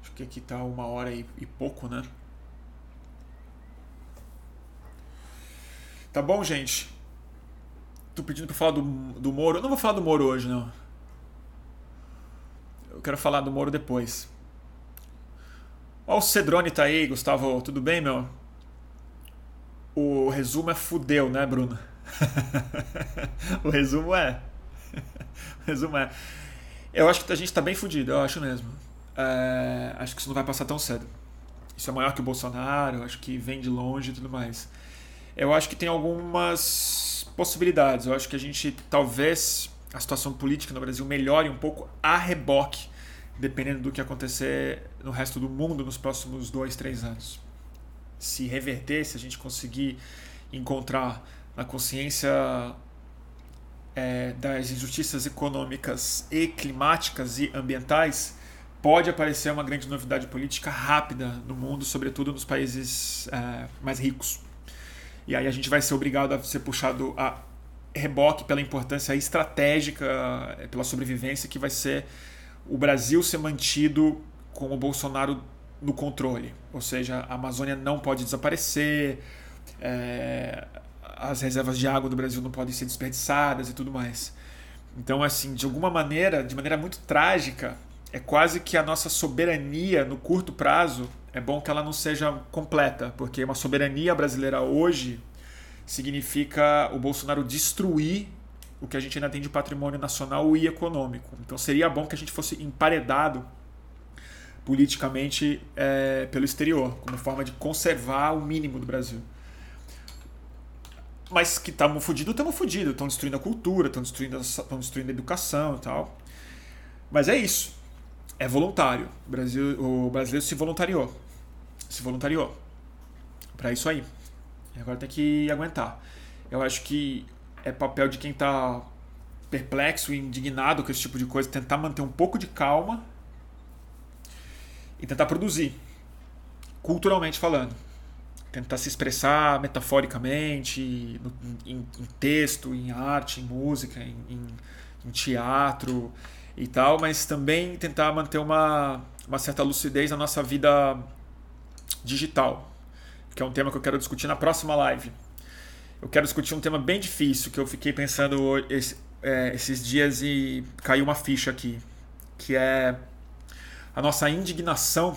S2: Acho que aqui tá uma hora e, e pouco, né? Tá bom, gente? Tô pedindo pra falar do, do Moro. Eu não vou falar do Moro hoje, não. Eu quero falar do Moro depois. Ó, o Cedrone tá aí, Gustavo. Tudo bem, meu? O resumo é fudeu, né, Bruno? o resumo é. o resumo é. Eu acho que a gente tá bem fudido, eu acho mesmo. É, acho que isso não vai passar tão cedo. Isso é maior que o Bolsonaro, acho que vem de longe e tudo mais. Eu acho que tem algumas possibilidades. Eu acho que a gente talvez a situação política no Brasil melhore um pouco a reboque, dependendo do que acontecer no resto do mundo nos próximos dois, três anos se reverter, se a gente conseguir encontrar na consciência é, das injustiças econômicas e climáticas e ambientais, pode aparecer uma grande novidade política rápida no mundo, sobretudo nos países é, mais ricos. E aí a gente vai ser obrigado a ser puxado a reboque pela importância estratégica, é, pela sobrevivência que vai ser o Brasil ser mantido com o Bolsonaro no controle. Ou seja, a Amazônia não pode desaparecer, é, as reservas de água do Brasil não podem ser desperdiçadas e tudo mais. Então, assim, de alguma maneira, de maneira muito trágica, é quase que a nossa soberania no curto prazo é bom que ela não seja completa, porque uma soberania brasileira hoje significa o Bolsonaro destruir o que a gente ainda tem de patrimônio nacional e econômico. Então seria bom que a gente fosse emparedado politicamente é, pelo exterior, como forma de conservar o mínimo do Brasil. Mas que estamos fodidos, estamos fodidos. Estão destruindo a cultura, estão destruindo, estão destruindo a educação e tal. Mas é isso. É voluntário. O, Brasil, o brasileiro se voluntariou. Se voluntariou. para isso aí. E agora tem que aguentar. Eu acho que é papel de quem está perplexo indignado com esse tipo de coisa tentar manter um pouco de calma e tentar produzir, culturalmente falando. Tentar se expressar metaforicamente, no, em, em, texto, em arte, em música, em, em, em, teatro e tal, mas também tentar manter uma, uma certa lucidez na nossa vida digital, que é um tema que eu quero discutir na próxima live. Eu quero discutir um tema bem difícil que eu fiquei pensando esse, é, esses dias e caiu uma ficha aqui, que é a nossa indignação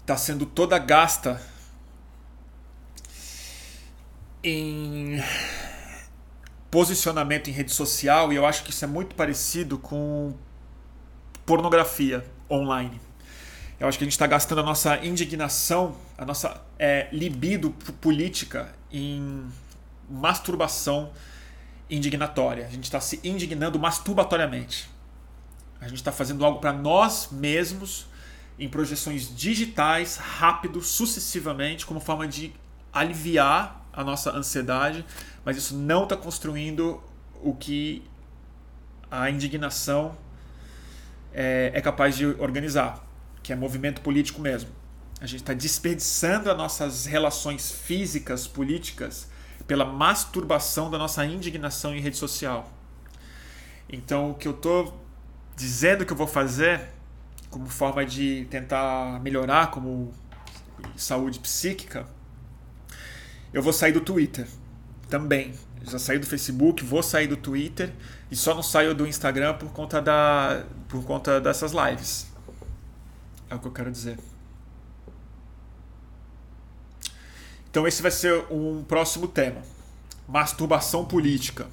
S2: está sendo toda gasta em posicionamento em rede social e eu acho que isso é muito parecido com pornografia online. Eu acho que a gente está gastando a nossa indignação, a nossa é, libido política em masturbação indignatória. A gente está se indignando masturbatoriamente. A gente está fazendo algo para nós mesmos em projeções digitais, rápido, sucessivamente, como forma de aliviar a nossa ansiedade, mas isso não está construindo o que a indignação é, é capaz de organizar, que é movimento político mesmo. A gente está desperdiçando as nossas relações físicas, políticas, pela masturbação da nossa indignação em rede social. Então, o que eu estou dizendo que eu vou fazer, como forma de tentar melhorar como saúde psíquica, eu vou sair do Twitter também. Já saí do Facebook, vou sair do Twitter e só não saio do Instagram por conta da por conta dessas lives. É o que eu quero dizer. Então esse vai ser um próximo tema. Masturbação política.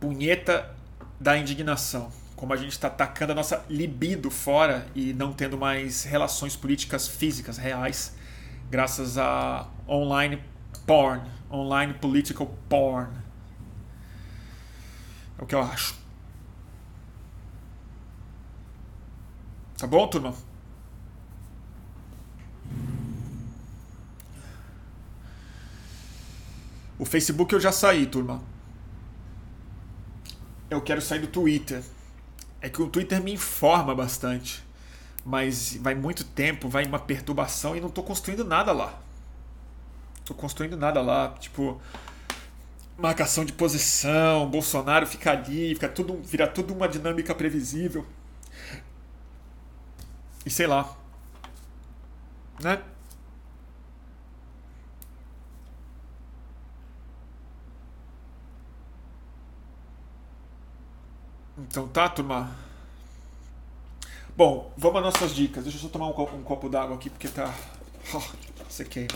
S2: Punheta da indignação. Como a gente está atacando a nossa libido fora e não tendo mais relações políticas físicas reais, graças a online porn, online political porn. É o que eu acho. Tá bom, turma? O Facebook eu já saí, turma. Eu quero sair do Twitter. É que o Twitter me informa bastante. Mas vai muito tempo, vai uma perturbação e não estou construindo nada lá. Tô construindo nada lá, tipo marcação de posição, Bolsonaro fica ali, fica tudo, vira tudo uma dinâmica previsível. E sei lá. Né? Então tá, turma. Bom, vamos às nossas dicas. Deixa eu só tomar um copo, um copo d'água aqui porque tá. Oh, sequei.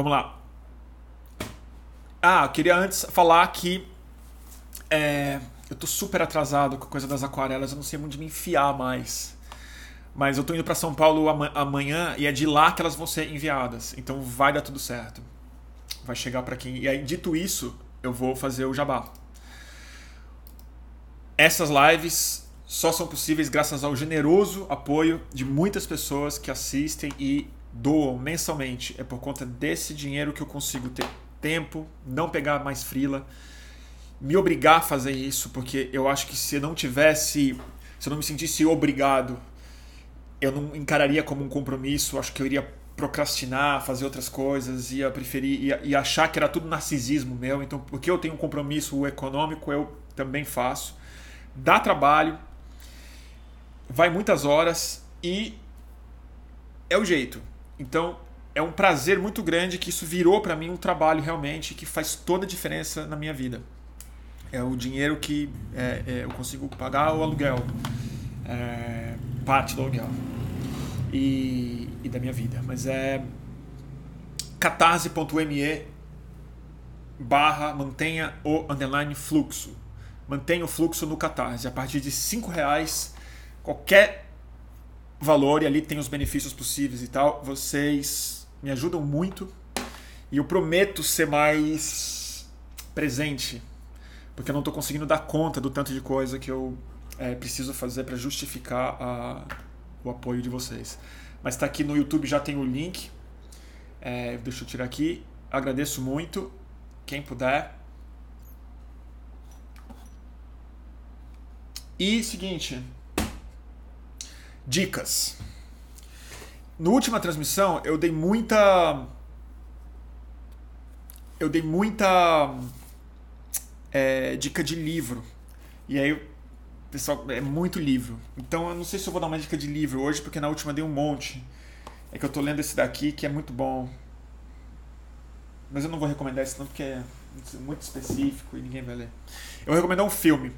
S2: Vamos lá. Ah, eu queria antes falar que é, eu tô super atrasado com a coisa das aquarelas, eu não sei onde me enfiar mais. Mas eu tô indo para São Paulo amanhã e é de lá que elas vão ser enviadas. Então vai dar tudo certo. Vai chegar para quem. E aí, dito isso, eu vou fazer o jabá. Essas lives só são possíveis graças ao generoso apoio de muitas pessoas que assistem e doam mensalmente. É por conta desse dinheiro que eu consigo ter tempo, não pegar mais frila me obrigar a fazer isso, porque eu acho que se eu não tivesse, se eu não me sentisse obrigado, eu não encararia como um compromisso, acho que eu iria procrastinar, fazer outras coisas, ia preferir ia, ia achar que era tudo narcisismo meu, então porque eu tenho um compromisso econômico, eu também faço. Dá trabalho, vai muitas horas e é o jeito. Então, é um prazer muito grande que isso virou para mim um trabalho realmente que faz toda a diferença na minha vida é o dinheiro que é, é, eu consigo pagar o aluguel, é, parte do aluguel e, e, da minha vida. Mas é catarse.me barra mantenha o underline fluxo. Mantenha o fluxo no Catarse. A partir de cinco reais, qualquer valor, e ali tem os benefícios possíveis e tal, vocês me ajudam muito. E eu prometo ser mais presente porque eu não estou conseguindo dar conta do tanto de coisa que eu é, preciso fazer para justificar a, o apoio de vocês. Mas está aqui no YouTube, já tem o link. É, deixa eu tirar aqui. Agradeço muito. Quem puder. E seguinte. Dicas. No última transmissão eu dei muita. Eu dei muita é, dica de livro. E aí, pessoal, é muito livro. Então eu não sei se eu vou dar uma dica de livro hoje, porque na última dei um monte. É que eu tô lendo esse daqui que é muito bom. Mas eu não vou recomendar esse não, porque é muito específico e ninguém vai ler. Eu vou recomendar um filme.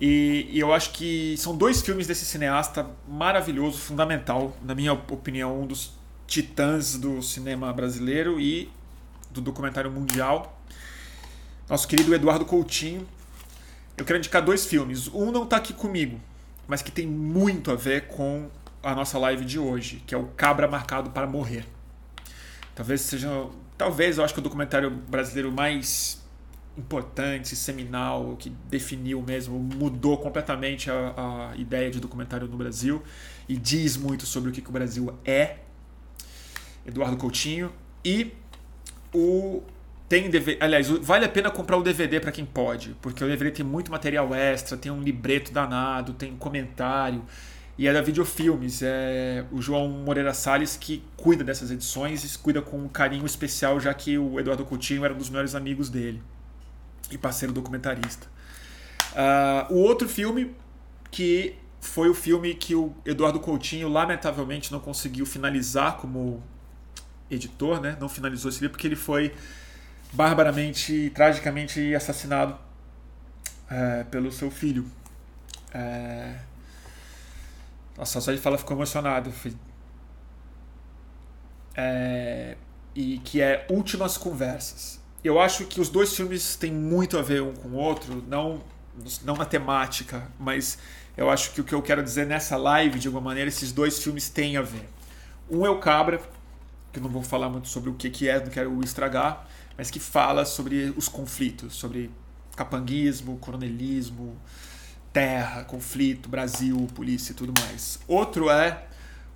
S2: E, e, eu acho que são dois filmes desse cineasta maravilhoso, fundamental, na minha opinião, um dos titãs do cinema brasileiro e do documentário mundial nosso querido Eduardo Coutinho. Eu quero indicar dois filmes. Um não está aqui comigo, mas que tem muito a ver com a nossa live de hoje, que é o Cabra Marcado para Morrer. Talvez seja. Talvez eu acho que o documentário brasileiro mais importante, seminal, que definiu mesmo, mudou completamente a, a ideia de documentário no Brasil e diz muito sobre o que, que o Brasil é. Eduardo Coutinho. E o tem DVD, aliás, vale a pena comprar o DVD para quem pode, porque o DVD tem muito material extra, tem um libreto danado, tem comentário, e é da Videofilmes, é o João Moreira Salles que cuida dessas edições e cuida com um carinho especial, já que o Eduardo Coutinho era um dos melhores amigos dele e parceiro documentarista. Uh, o outro filme que foi o filme que o Eduardo Coutinho lamentavelmente não conseguiu finalizar como editor, né? Não finalizou esse livro porque ele foi barbaramente, tragicamente assassinado é, pelo seu filho. É... Nossa, só de falar ficou emocionado. É... E que é Últimas Conversas. Eu acho que os dois filmes têm muito a ver um com o outro, não, não na temática, mas eu acho que o que eu quero dizer nessa live, de alguma maneira, esses dois filmes têm a ver. Um é o Cabra, que eu não vou falar muito sobre o que, que é, não quero estragar mas que fala sobre os conflitos, sobre capanguismo, coronelismo, terra, conflito, Brasil, polícia e tudo mais. Outro é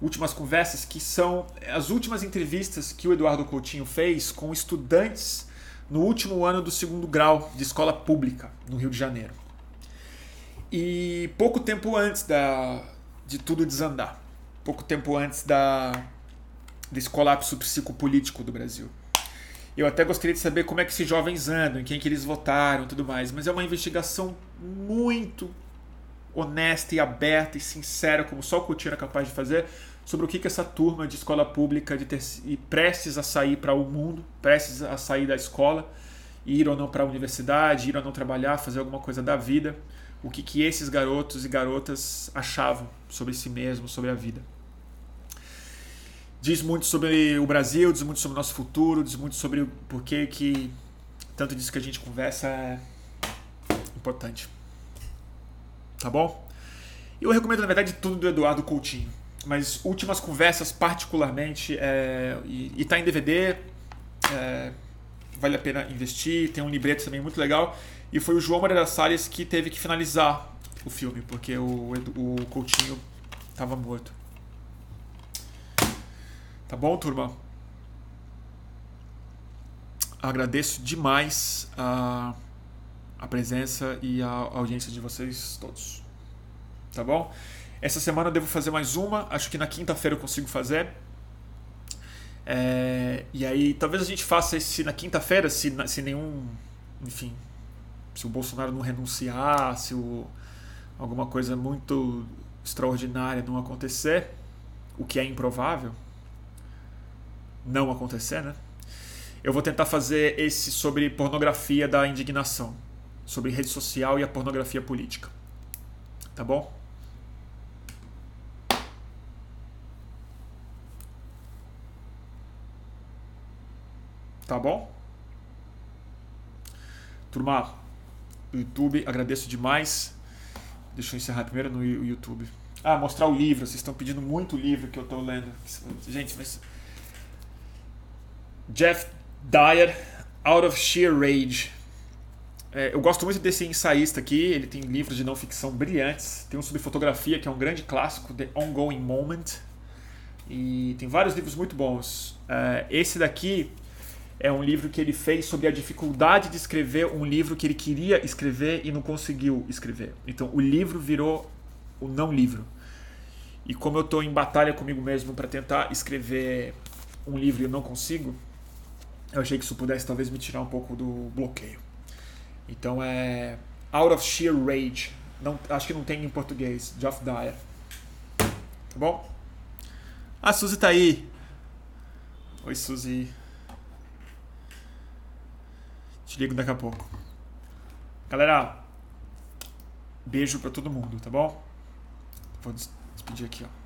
S2: Últimas Conversas, que são as últimas entrevistas que o Eduardo Coutinho fez com estudantes no último ano do segundo grau de escola pública no Rio de Janeiro. E pouco tempo antes da, de tudo desandar, pouco tempo antes da, desse colapso psicopolítico do Brasil. Eu até gostaria de saber como é que esses jovens andam, em quem que eles votaram tudo mais. Mas é uma investigação muito honesta e aberta e sincera, como só o Coutinho era capaz de fazer, sobre o que, que essa turma de escola pública de ter, e prestes a sair para o mundo, prestes a sair da escola, ir ou não para a universidade, ir ou não trabalhar, fazer alguma coisa da vida, o que, que esses garotos e garotas achavam sobre si mesmos, sobre a vida diz muito sobre o Brasil, diz muito sobre o nosso futuro, diz muito sobre o porquê que tanto disso que a gente conversa é importante. Tá bom? Eu recomendo, na verdade, tudo do Eduardo Coutinho. Mas últimas conversas, particularmente, é, e, está em DVD, é, vale a pena investir. Tem um libreto também muito legal. E foi o João Moreira Salles que teve que finalizar o filme, porque o, o Coutinho estava morto. Tá bom, turma? Agradeço demais a, a presença e a audiência de vocês todos. Tá bom? Essa semana eu devo fazer mais uma. Acho que na quinta-feira eu consigo fazer. É, e aí, talvez a gente faça esse na quinta-feira, se, se nenhum. Enfim. Se o Bolsonaro não renunciar, se o, alguma coisa muito extraordinária não acontecer, o que é improvável não acontecer, né? Eu vou tentar fazer esse sobre pornografia da indignação, sobre rede social e a pornografia política. Tá bom? Tá bom? Turma, YouTube, agradeço demais. Deixa eu encerrar primeiro no YouTube. Ah, mostrar o livro. Vocês estão pedindo muito livro que eu estou lendo. Gente, mas Jeff Dyer, Out of Sheer Rage. É, eu gosto muito desse ensaísta aqui, ele tem livros de não ficção brilhantes. Tem um sobre fotografia, que é um grande clássico, The Ongoing Moment. E tem vários livros muito bons. É, esse daqui é um livro que ele fez sobre a dificuldade de escrever um livro que ele queria escrever e não conseguiu escrever. Então o livro virou o não livro. E como eu estou em batalha comigo mesmo para tentar escrever um livro e eu não consigo, eu achei que isso pudesse talvez me tirar um pouco do bloqueio. Então é Out of Sheer Rage. Não, acho que não tem em português. Geoff Dyer. Tá bom? A Suzy tá aí. Oi, Suzy. Te ligo daqui a pouco. Galera, beijo pra todo mundo, tá bom? Vou despedir aqui, ó.